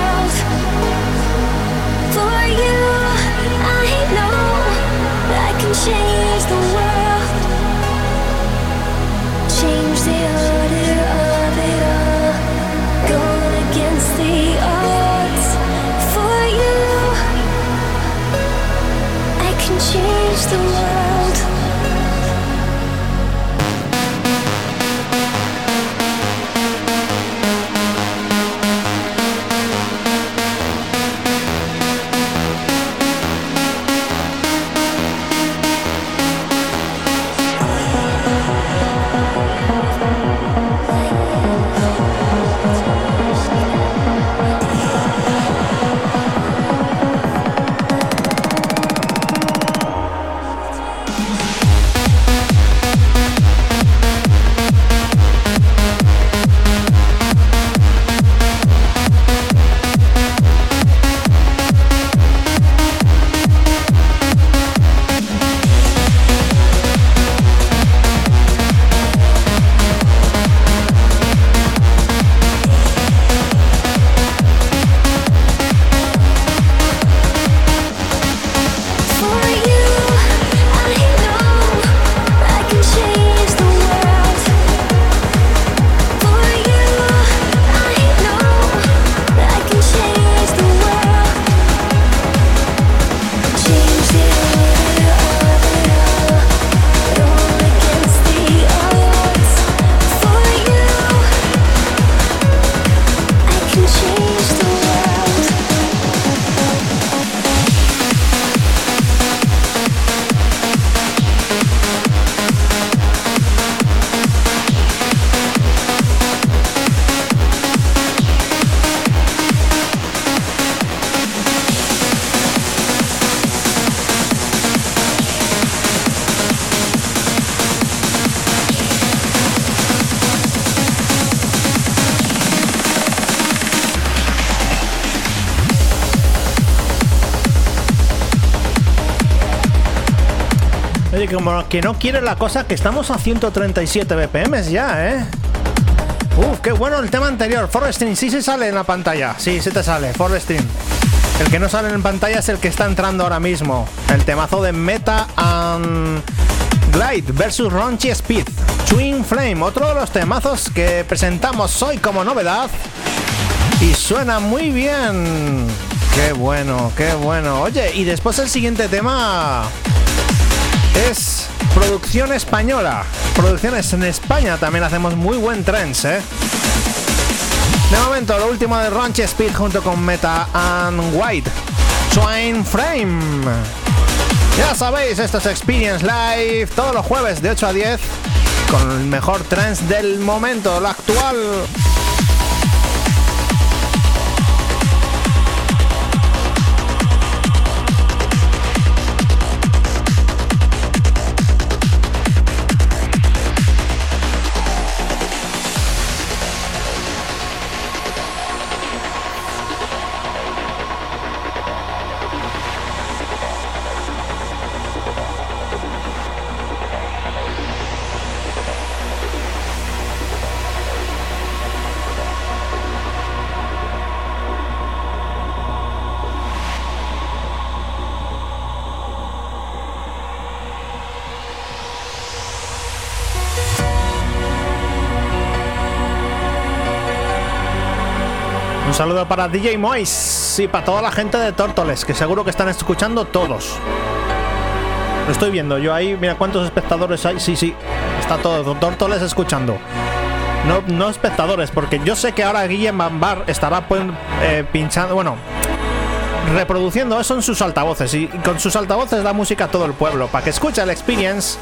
que no quiere la cosa que estamos a 137 BPM ya, ¿eh? Uf, qué bueno el tema anterior. Forestrin, sí se sale en la pantalla. Sí, sí te sale, Forestrin. El que no sale en pantalla es el que está entrando ahora mismo. El temazo de Meta and Glide versus Raunchy Speed. Twin Flame, otro de los temazos que presentamos hoy como novedad. Y suena muy bien. Qué bueno, qué bueno. Oye, y después el siguiente tema es producción española. Producciones en España también hacemos muy buen trends, ¿eh? De momento, lo último de Ranch Speed junto con Meta and White. Twine Frame. Ya sabéis, esto es Experience Live todos los jueves de 8 a 10 con el mejor trance del momento, lo actual. Saludo para DJ Mois y para toda la gente de Tórtoles, que seguro que están escuchando todos. Lo estoy viendo yo ahí, mira cuántos espectadores hay. Sí, sí, está todo Tórtoles escuchando. No, no espectadores, porque yo sé que ahora Guillem Bambar estará eh, pinchando, bueno, reproduciendo eso en sus altavoces y con sus altavoces da música a todo el pueblo para que escuche el experience.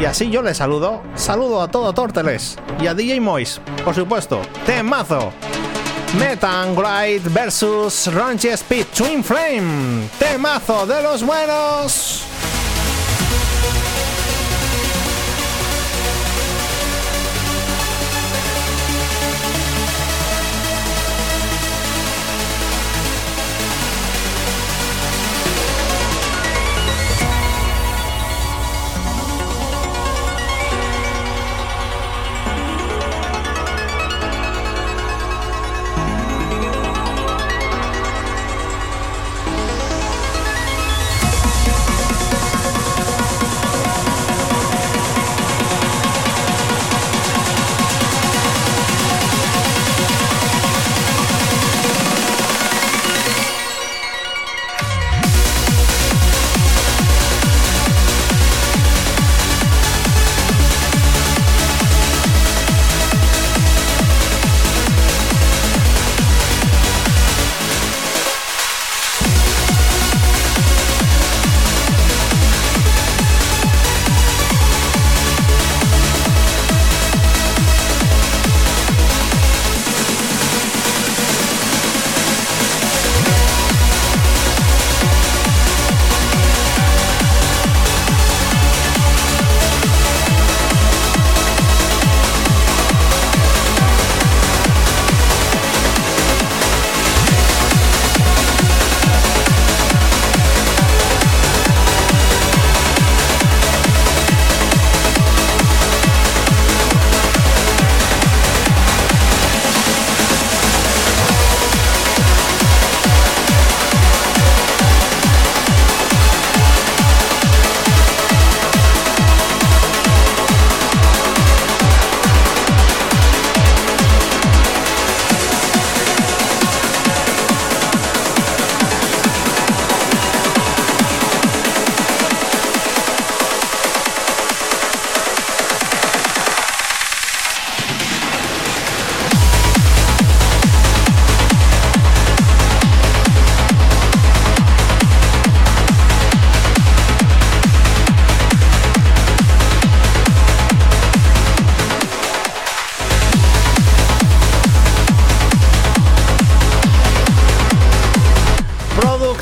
Y así yo le saludo. Saludo a todo Tórtoles y a DJ Mois, por supuesto. Temazo. Metanglide versus Raunchy Speed Twin Flame. Temazo de los buenos.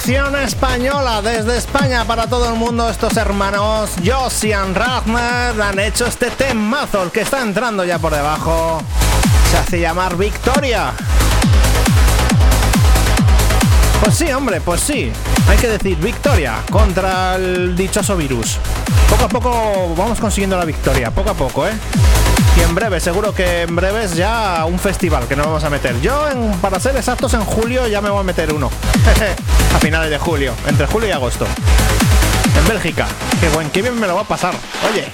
Española desde España para todo el mundo. Estos hermanos Josian Ragnar han hecho este temazo, el que está entrando ya por debajo. Se hace llamar Victoria. Pues sí, hombre, pues sí. Hay que decir victoria contra el dichoso virus. Poco a poco vamos consiguiendo la victoria, poco a poco, ¿eh? Y en breve, seguro que en breves ya un festival que nos vamos a meter. Yo, en, para ser exactos, en julio ya me voy a meter uno. [LAUGHS] a finales de julio, entre julio y agosto. En Bélgica. Qué buen, qué bien me lo va a pasar. Oye.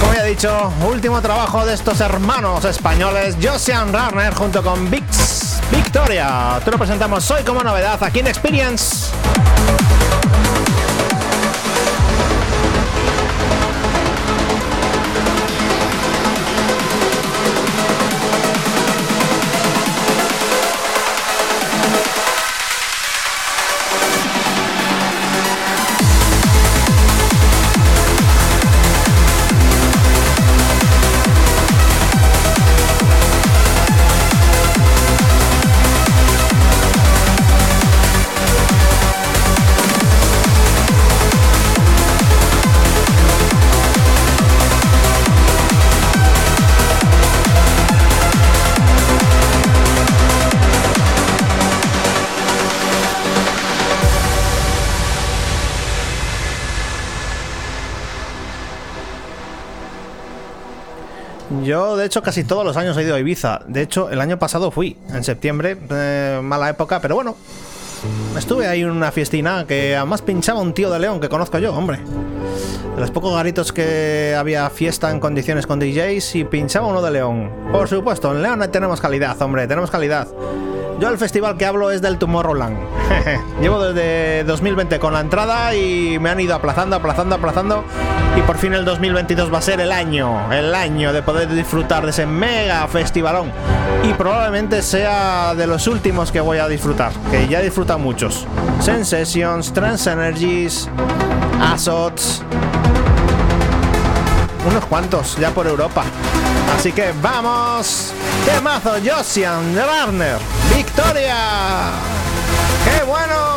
Como ya he dicho, último trabajo de estos hermanos españoles, Josian Rarner junto con Vix Victoria. Te lo presentamos hoy como novedad aquí en Experience. De hecho, casi todos los años he ido a Ibiza. De hecho, el año pasado fui, en septiembre, eh, mala época, pero bueno. Estuve ahí en una fiestina que además pinchaba un tío de León que conozco yo, hombre. De los pocos garitos que había fiesta en condiciones con DJs y pinchaba uno de León. Por supuesto, en León tenemos calidad, hombre, tenemos calidad. Yo el festival que hablo es del Tomorrowland. [LAUGHS] Llevo desde 2020 con la entrada y me han ido aplazando, aplazando, aplazando. Y por fin el 2022 va a ser el año, el año de poder disfrutar de ese mega festivalón. Y probablemente sea de los últimos que voy a disfrutar, que ya disfrutan muchos. Sensations, Trans Energies, Azots. Unos cuantos ya por Europa. Así que vamos. Temazo Josian Warner. Victoria. ¡Qué bueno!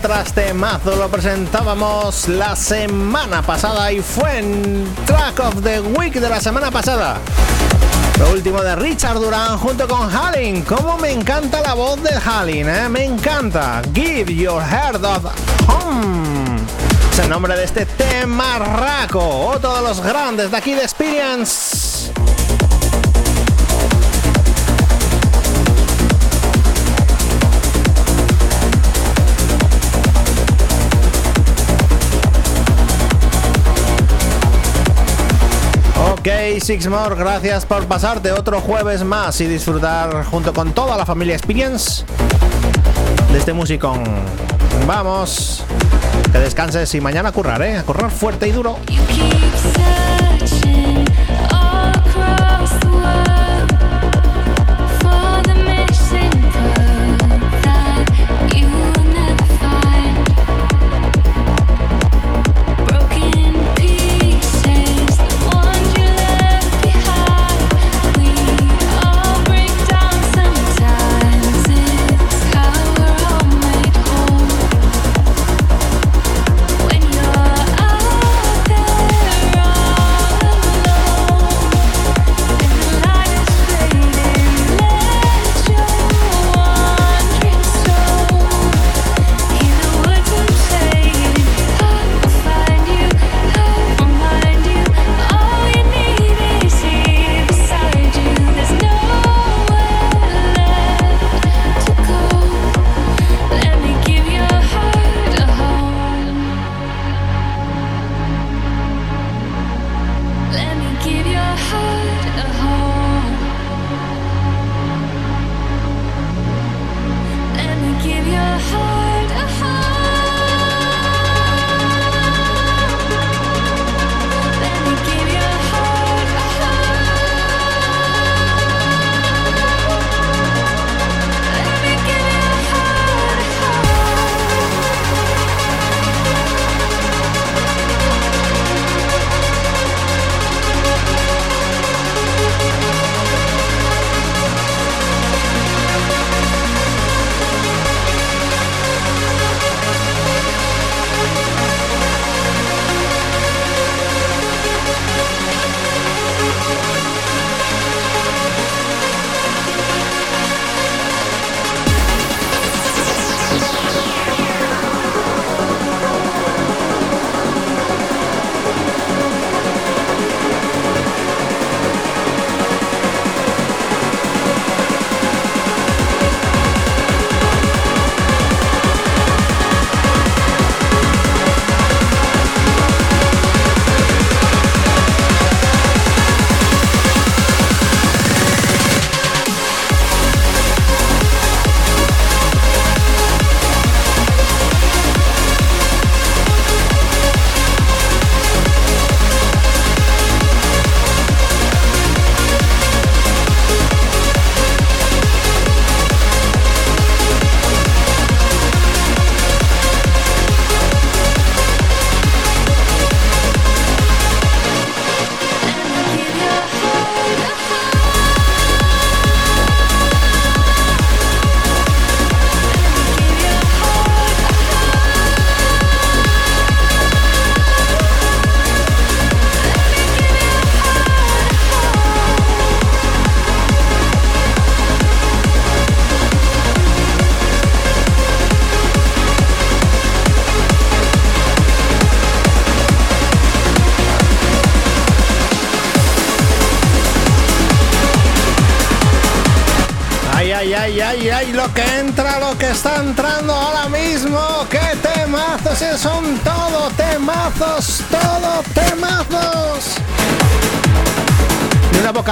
Tras temazo lo presentábamos la semana pasada y fue en Track of the Week de la semana pasada. Lo último de Richard Duran junto con Hallin. Como me encanta la voz de Hallin, ¿eh? me encanta. Give your heart of home. Es el nombre de este tema raco, otro de los grandes de aquí de Experience. Ok, Sixmore, gracias por pasarte otro jueves más y disfrutar junto con toda la familia Experience de este musicón. Vamos. Que descanses y mañana a currar, ¿eh? A currar fuerte y duro.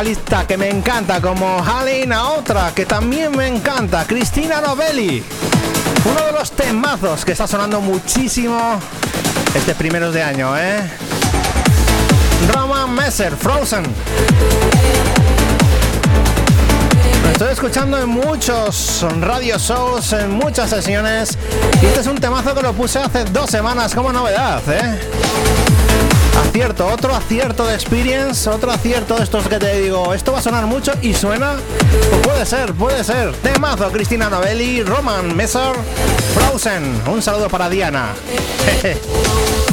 Vocalista que me encanta como Halina, otra que también me encanta, Cristina Novelli. Uno de los temazos que está sonando muchísimo este primeros de año, ¿eh? Roman Messer, Frozen estoy escuchando en muchos radio shows, en muchas sesiones. Y este es un temazo que lo puse hace dos semanas como novedad, ¿eh? Acierto, otro acierto de experience, otro acierto de estos que te digo, esto va a sonar mucho y suena. Pues puede ser, puede ser. Temazo, Cristina Novelli, Roman Messer, Frozen. Un saludo para Diana. [LAUGHS]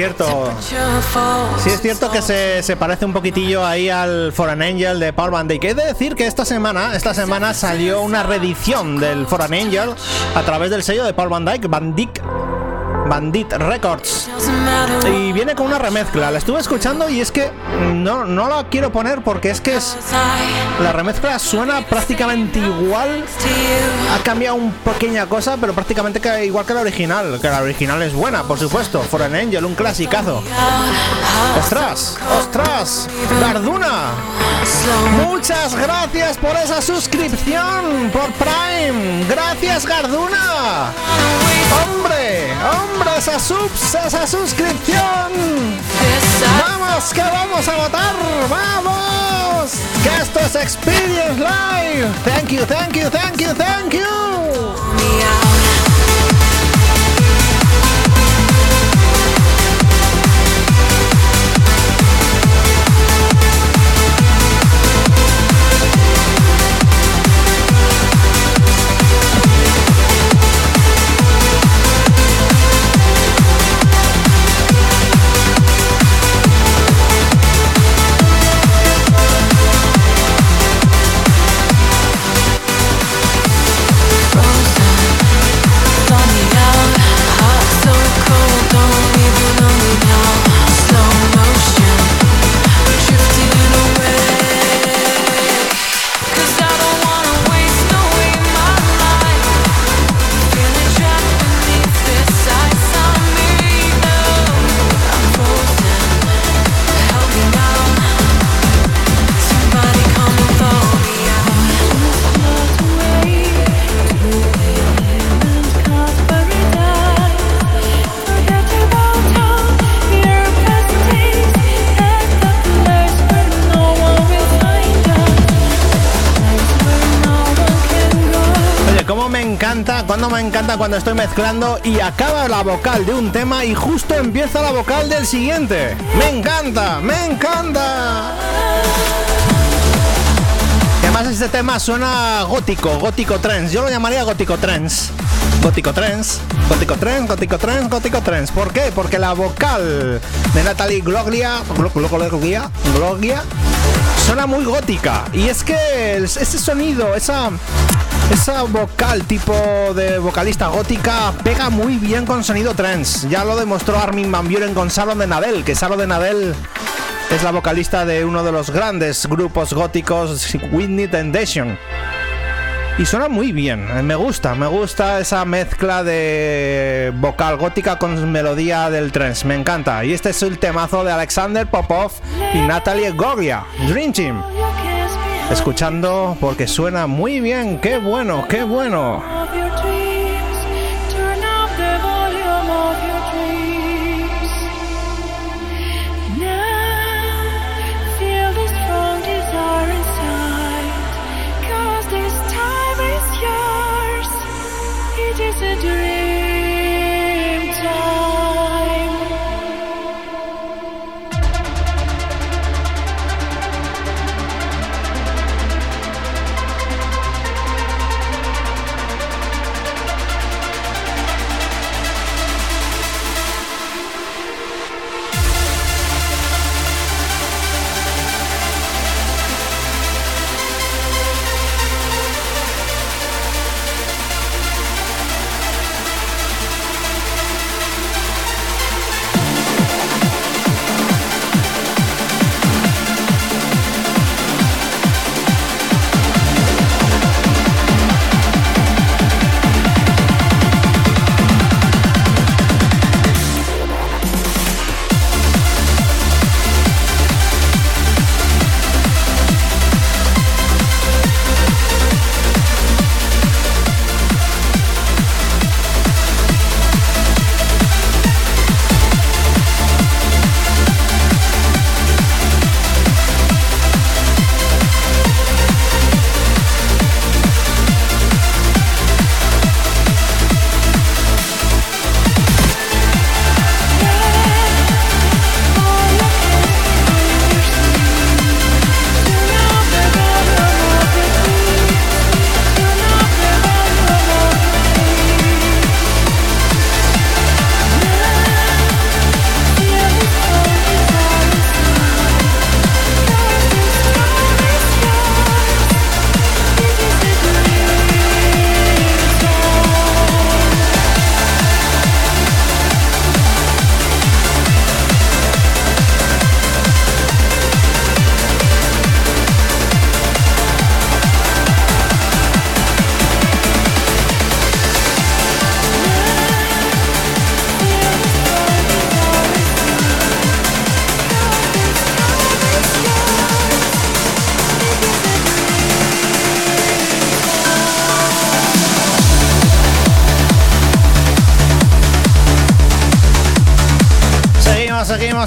cierto. Sí es cierto que se, se parece un poquitillo ahí al Foreign Angel de Paul Van Dyke. He de decir que esta semana, esta semana salió una reedición del Foreign Angel a través del sello de Paul Van Dyke, Van Dyke Bandit Records. Y viene con una remezcla. La estuve escuchando y es que no, no la quiero poner porque es que es. La remezcla suena prácticamente igual. Ha cambiado una pequeña cosa, pero prácticamente que- igual que la original. Que la original es buena, por supuesto. For an Angel, un clasicazo. ¡Ostras! ¡Ostras! ¡Garduna! Muchas gracias por esa suscripción por Prime. Gracias, Garduna. ¡Hombre! ¡Hombre! ¡Esa subs! ¡Esa suscripción! ¡Vamos! ¡Que vamos a votar! ¡Vamos! ¡Que esto es Experience Live! ¡Thank you, thank you, thank you, thank you! Cuando estoy mezclando y acaba la vocal de un tema y justo empieza la vocal del siguiente. Me encanta, me encanta. Además este tema suena gótico, gótico trance. Yo lo llamaría gótico trance. Gótico trance, gótico trance, gótico trance, gótico trance. ¿Por qué? Porque la vocal de Natalie Gloglia, Glo- Glo- Gloglia, Gloglia, suena muy gótica. Y es que ese sonido, esa, esa vocal tipo de vocalista gótica pega muy bien con sonido trance. Ya lo demostró Armin Van Buren con Salo de Nadel, que Salo de Nadel es la vocalista de uno de los grandes grupos góticos, Whitney Temptation. Y suena muy bien, eh, me gusta, me gusta esa mezcla de vocal gótica con melodía del trance, me encanta. Y este es el temazo de Alexander Popov y Natalie Goglia, Dream Team. Escuchando porque suena muy bien, qué bueno, qué bueno.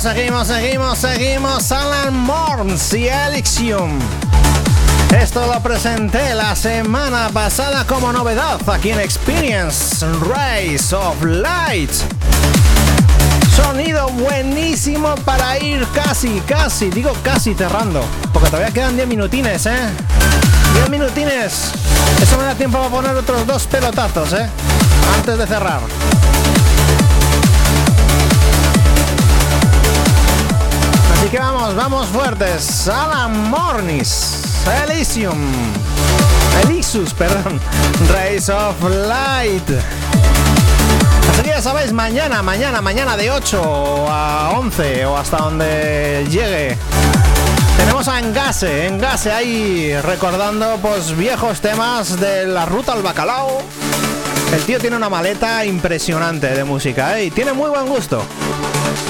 Seguimos, seguimos, seguimos. Alan Morns y Elixium. Esto lo presenté la semana pasada como novedad aquí en Experience Race of Light. Sonido buenísimo para ir casi, casi, digo casi cerrando. Porque todavía quedan 10 minutines, ¿eh? 10 minutines. Eso me da tiempo para poner otros dos pelotazos, ¿eh? Antes de cerrar. Vamos, vamos fuertes. Alan Mornis, Elysium, Elysus, perdón, Race of Light. Ya sabéis, mañana, mañana, mañana de 8 a 11 o hasta donde llegue. Tenemos a Engase, Engase ahí recordando pues viejos temas de la ruta al bacalao. El tío tiene una maleta impresionante de música ¿eh? y tiene muy buen gusto.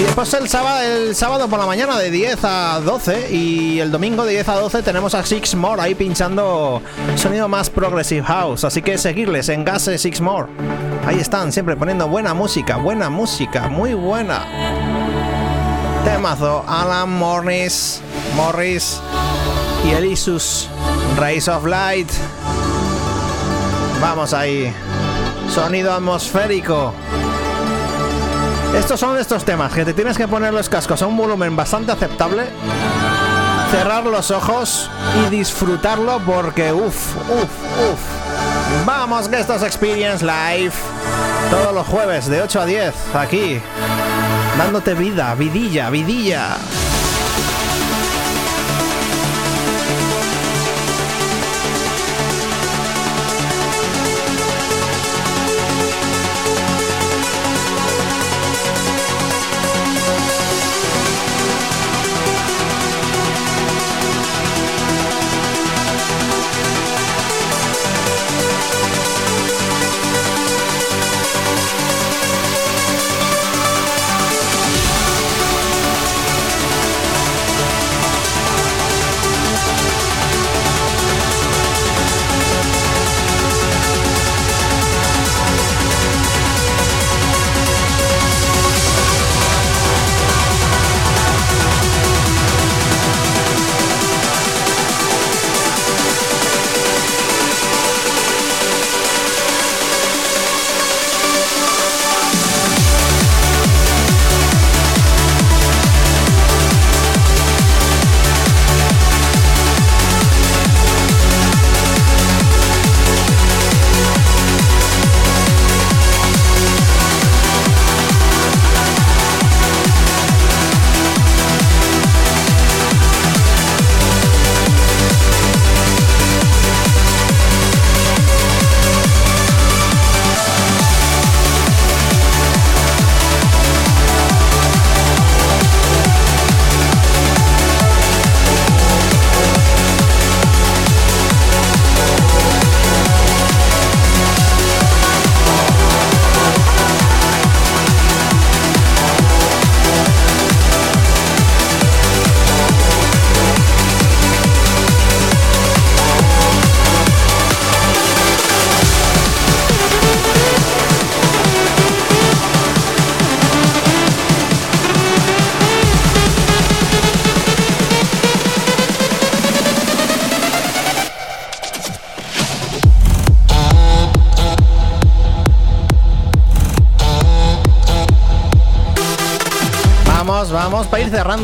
Y después el sábado, el sábado por la mañana de 10 a 12 y el domingo de 10 a 12 tenemos a Six More ahí pinchando sonido más Progressive House. Así que seguirles en Gase Six More. Ahí están, siempre poniendo buena música, buena música, muy buena. Temazo, Alan Morris, Morris y Elisus, Race of Light. Vamos ahí. Sonido atmosférico. Estos son estos temas que te tienes que poner los cascos a un volumen bastante aceptable, cerrar los ojos y disfrutarlo porque uff, uff, uff. Vamos que esto es Experience Live. Todos los jueves de 8 a 10 aquí. Dándote vida, vidilla, vidilla.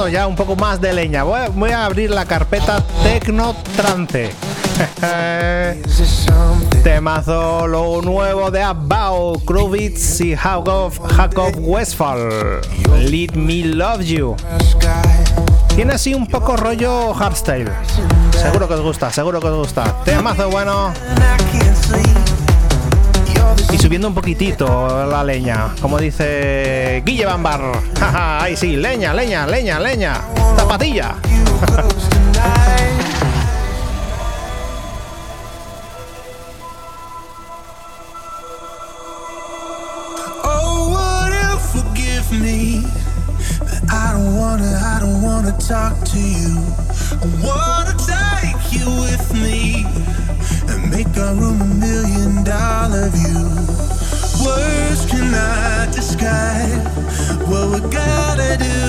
Ya un poco más de leña. Voy a, voy a abrir la carpeta Tecno Trance. [LAUGHS] Temazo lo nuevo de Abao, Kruvitz y Jacob, Jacob Westphal. Let Me Love You. Tiene así un poco rollo hardstyle. Seguro que os gusta, seguro que os gusta. Temazo bueno. Y subiendo un poquitito la leña, como dice Guille Bambar. [LAUGHS] Ahí sí, leña, leña, leña, leña. Zapatilla. [LAUGHS] do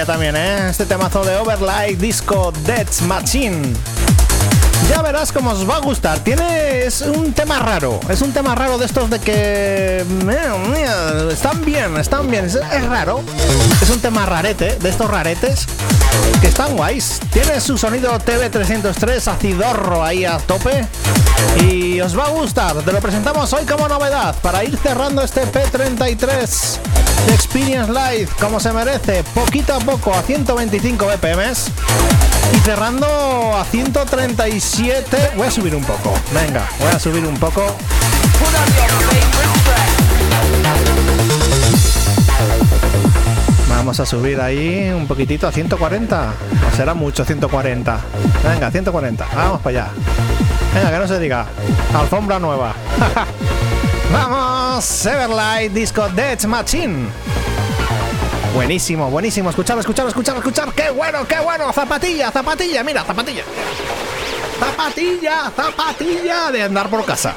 también, ¿eh? Este temazo de Overlight Disco Death Machine. Ya verás cómo os va a gustar. Tiene. Es un tema raro. Es un tema raro de estos de que. Están bien, están bien. Es, raro. Es un tema rarete, de estos raretes. Que están guays. Tiene su sonido TV303 acidorro ahí a tope. Y os va a gustar. Te lo presentamos hoy como novedad. Para ir cerrando este P33 Experience Live como se merece. Poquito a poco a 125 BPM. Y cerrando a 137. Voy a subir un poco. Venga, voy a subir un poco. Vamos a subir ahí un poquitito a 140. O será mucho 140. Venga, 140. Vamos para allá. Venga, que no se diga. Alfombra nueva. [LAUGHS] Vamos, Everlight Disco Death Machine. Buenísimo, buenísimo. Escuchar, escuchar, escuchar, escuchar. ¡Qué bueno, qué bueno! Zapatilla, zapatilla, mira, zapatilla. Zapatilla, zapatilla de andar por casa.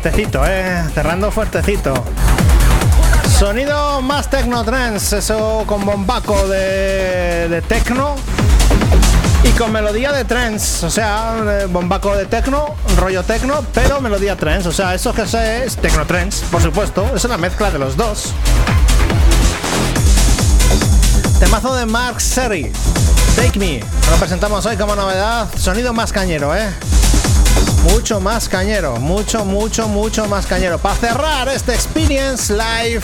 Fuertecito, eh. Cerrando fuertecito. Sonido más techno trance, eso con bombaco de, de techno y con melodía de trance, o sea, eh, bombaco de techno, rollo techno, pero melodía trance, o sea, eso que sé es techno trance, por supuesto, es una mezcla de los dos. Temazo de Mark Seri, Take Me, lo presentamos hoy como novedad, sonido más cañero, eh. Mucho más cañero, mucho, mucho, mucho más cañero. Para cerrar este Experience Live.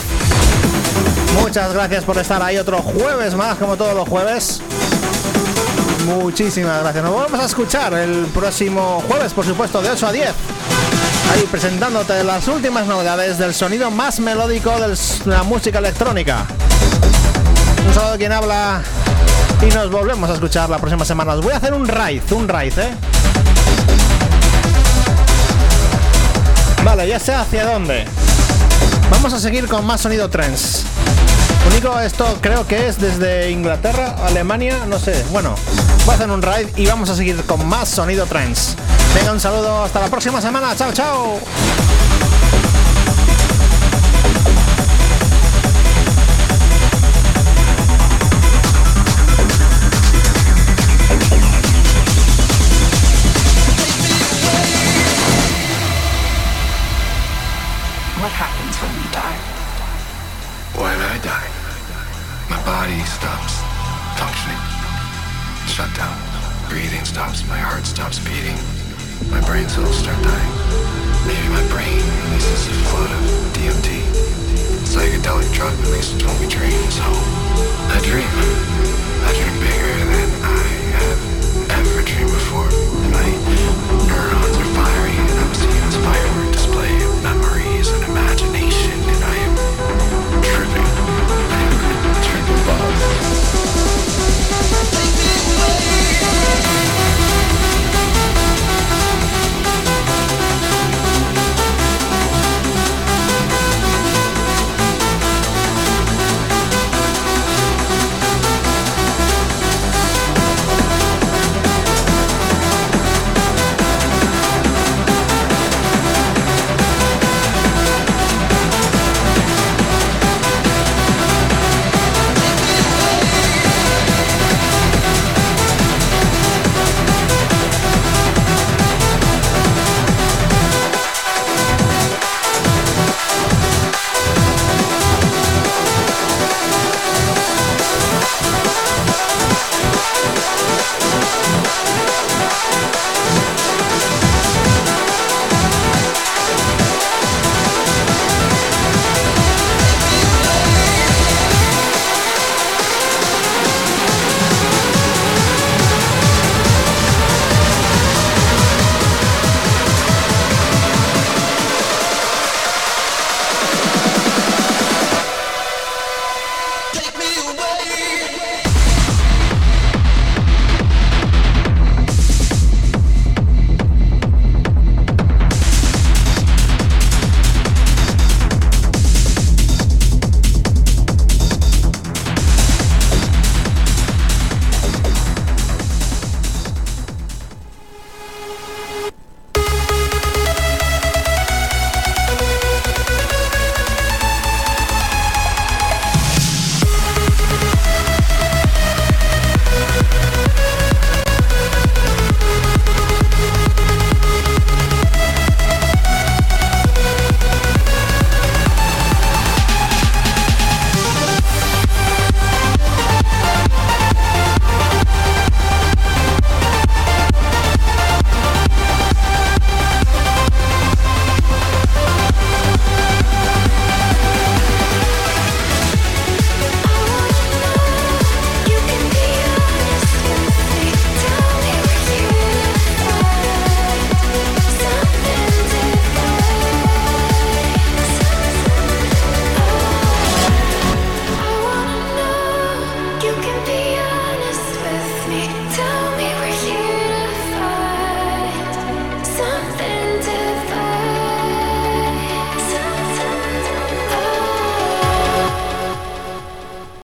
Muchas gracias por estar ahí otro jueves más, como todos los jueves. Muchísimas gracias. Nos volvemos a escuchar el próximo jueves, por supuesto, de 8 a 10. Ahí presentándote las últimas novedades del sonido más melódico de la música electrónica. Un saludo de quien habla y nos volvemos a escuchar la próxima semana. Os voy a hacer un raid, un raid, ¿eh? Vale, ya sé hacia dónde. Vamos a seguir con más sonido trance. Único, esto creo que es desde Inglaterra, Alemania, no sé. Bueno, voy a hacer un raid y vamos a seguir con más sonido trance. Venga, un saludo, hasta la próxima semana. Chao, chao. stops beating, my brain cells start dying. Maybe my brain releases a flood of DMT. Psychedelic drug released when we dreams. So. I dream. I dream bigger than I have ever dreamed before.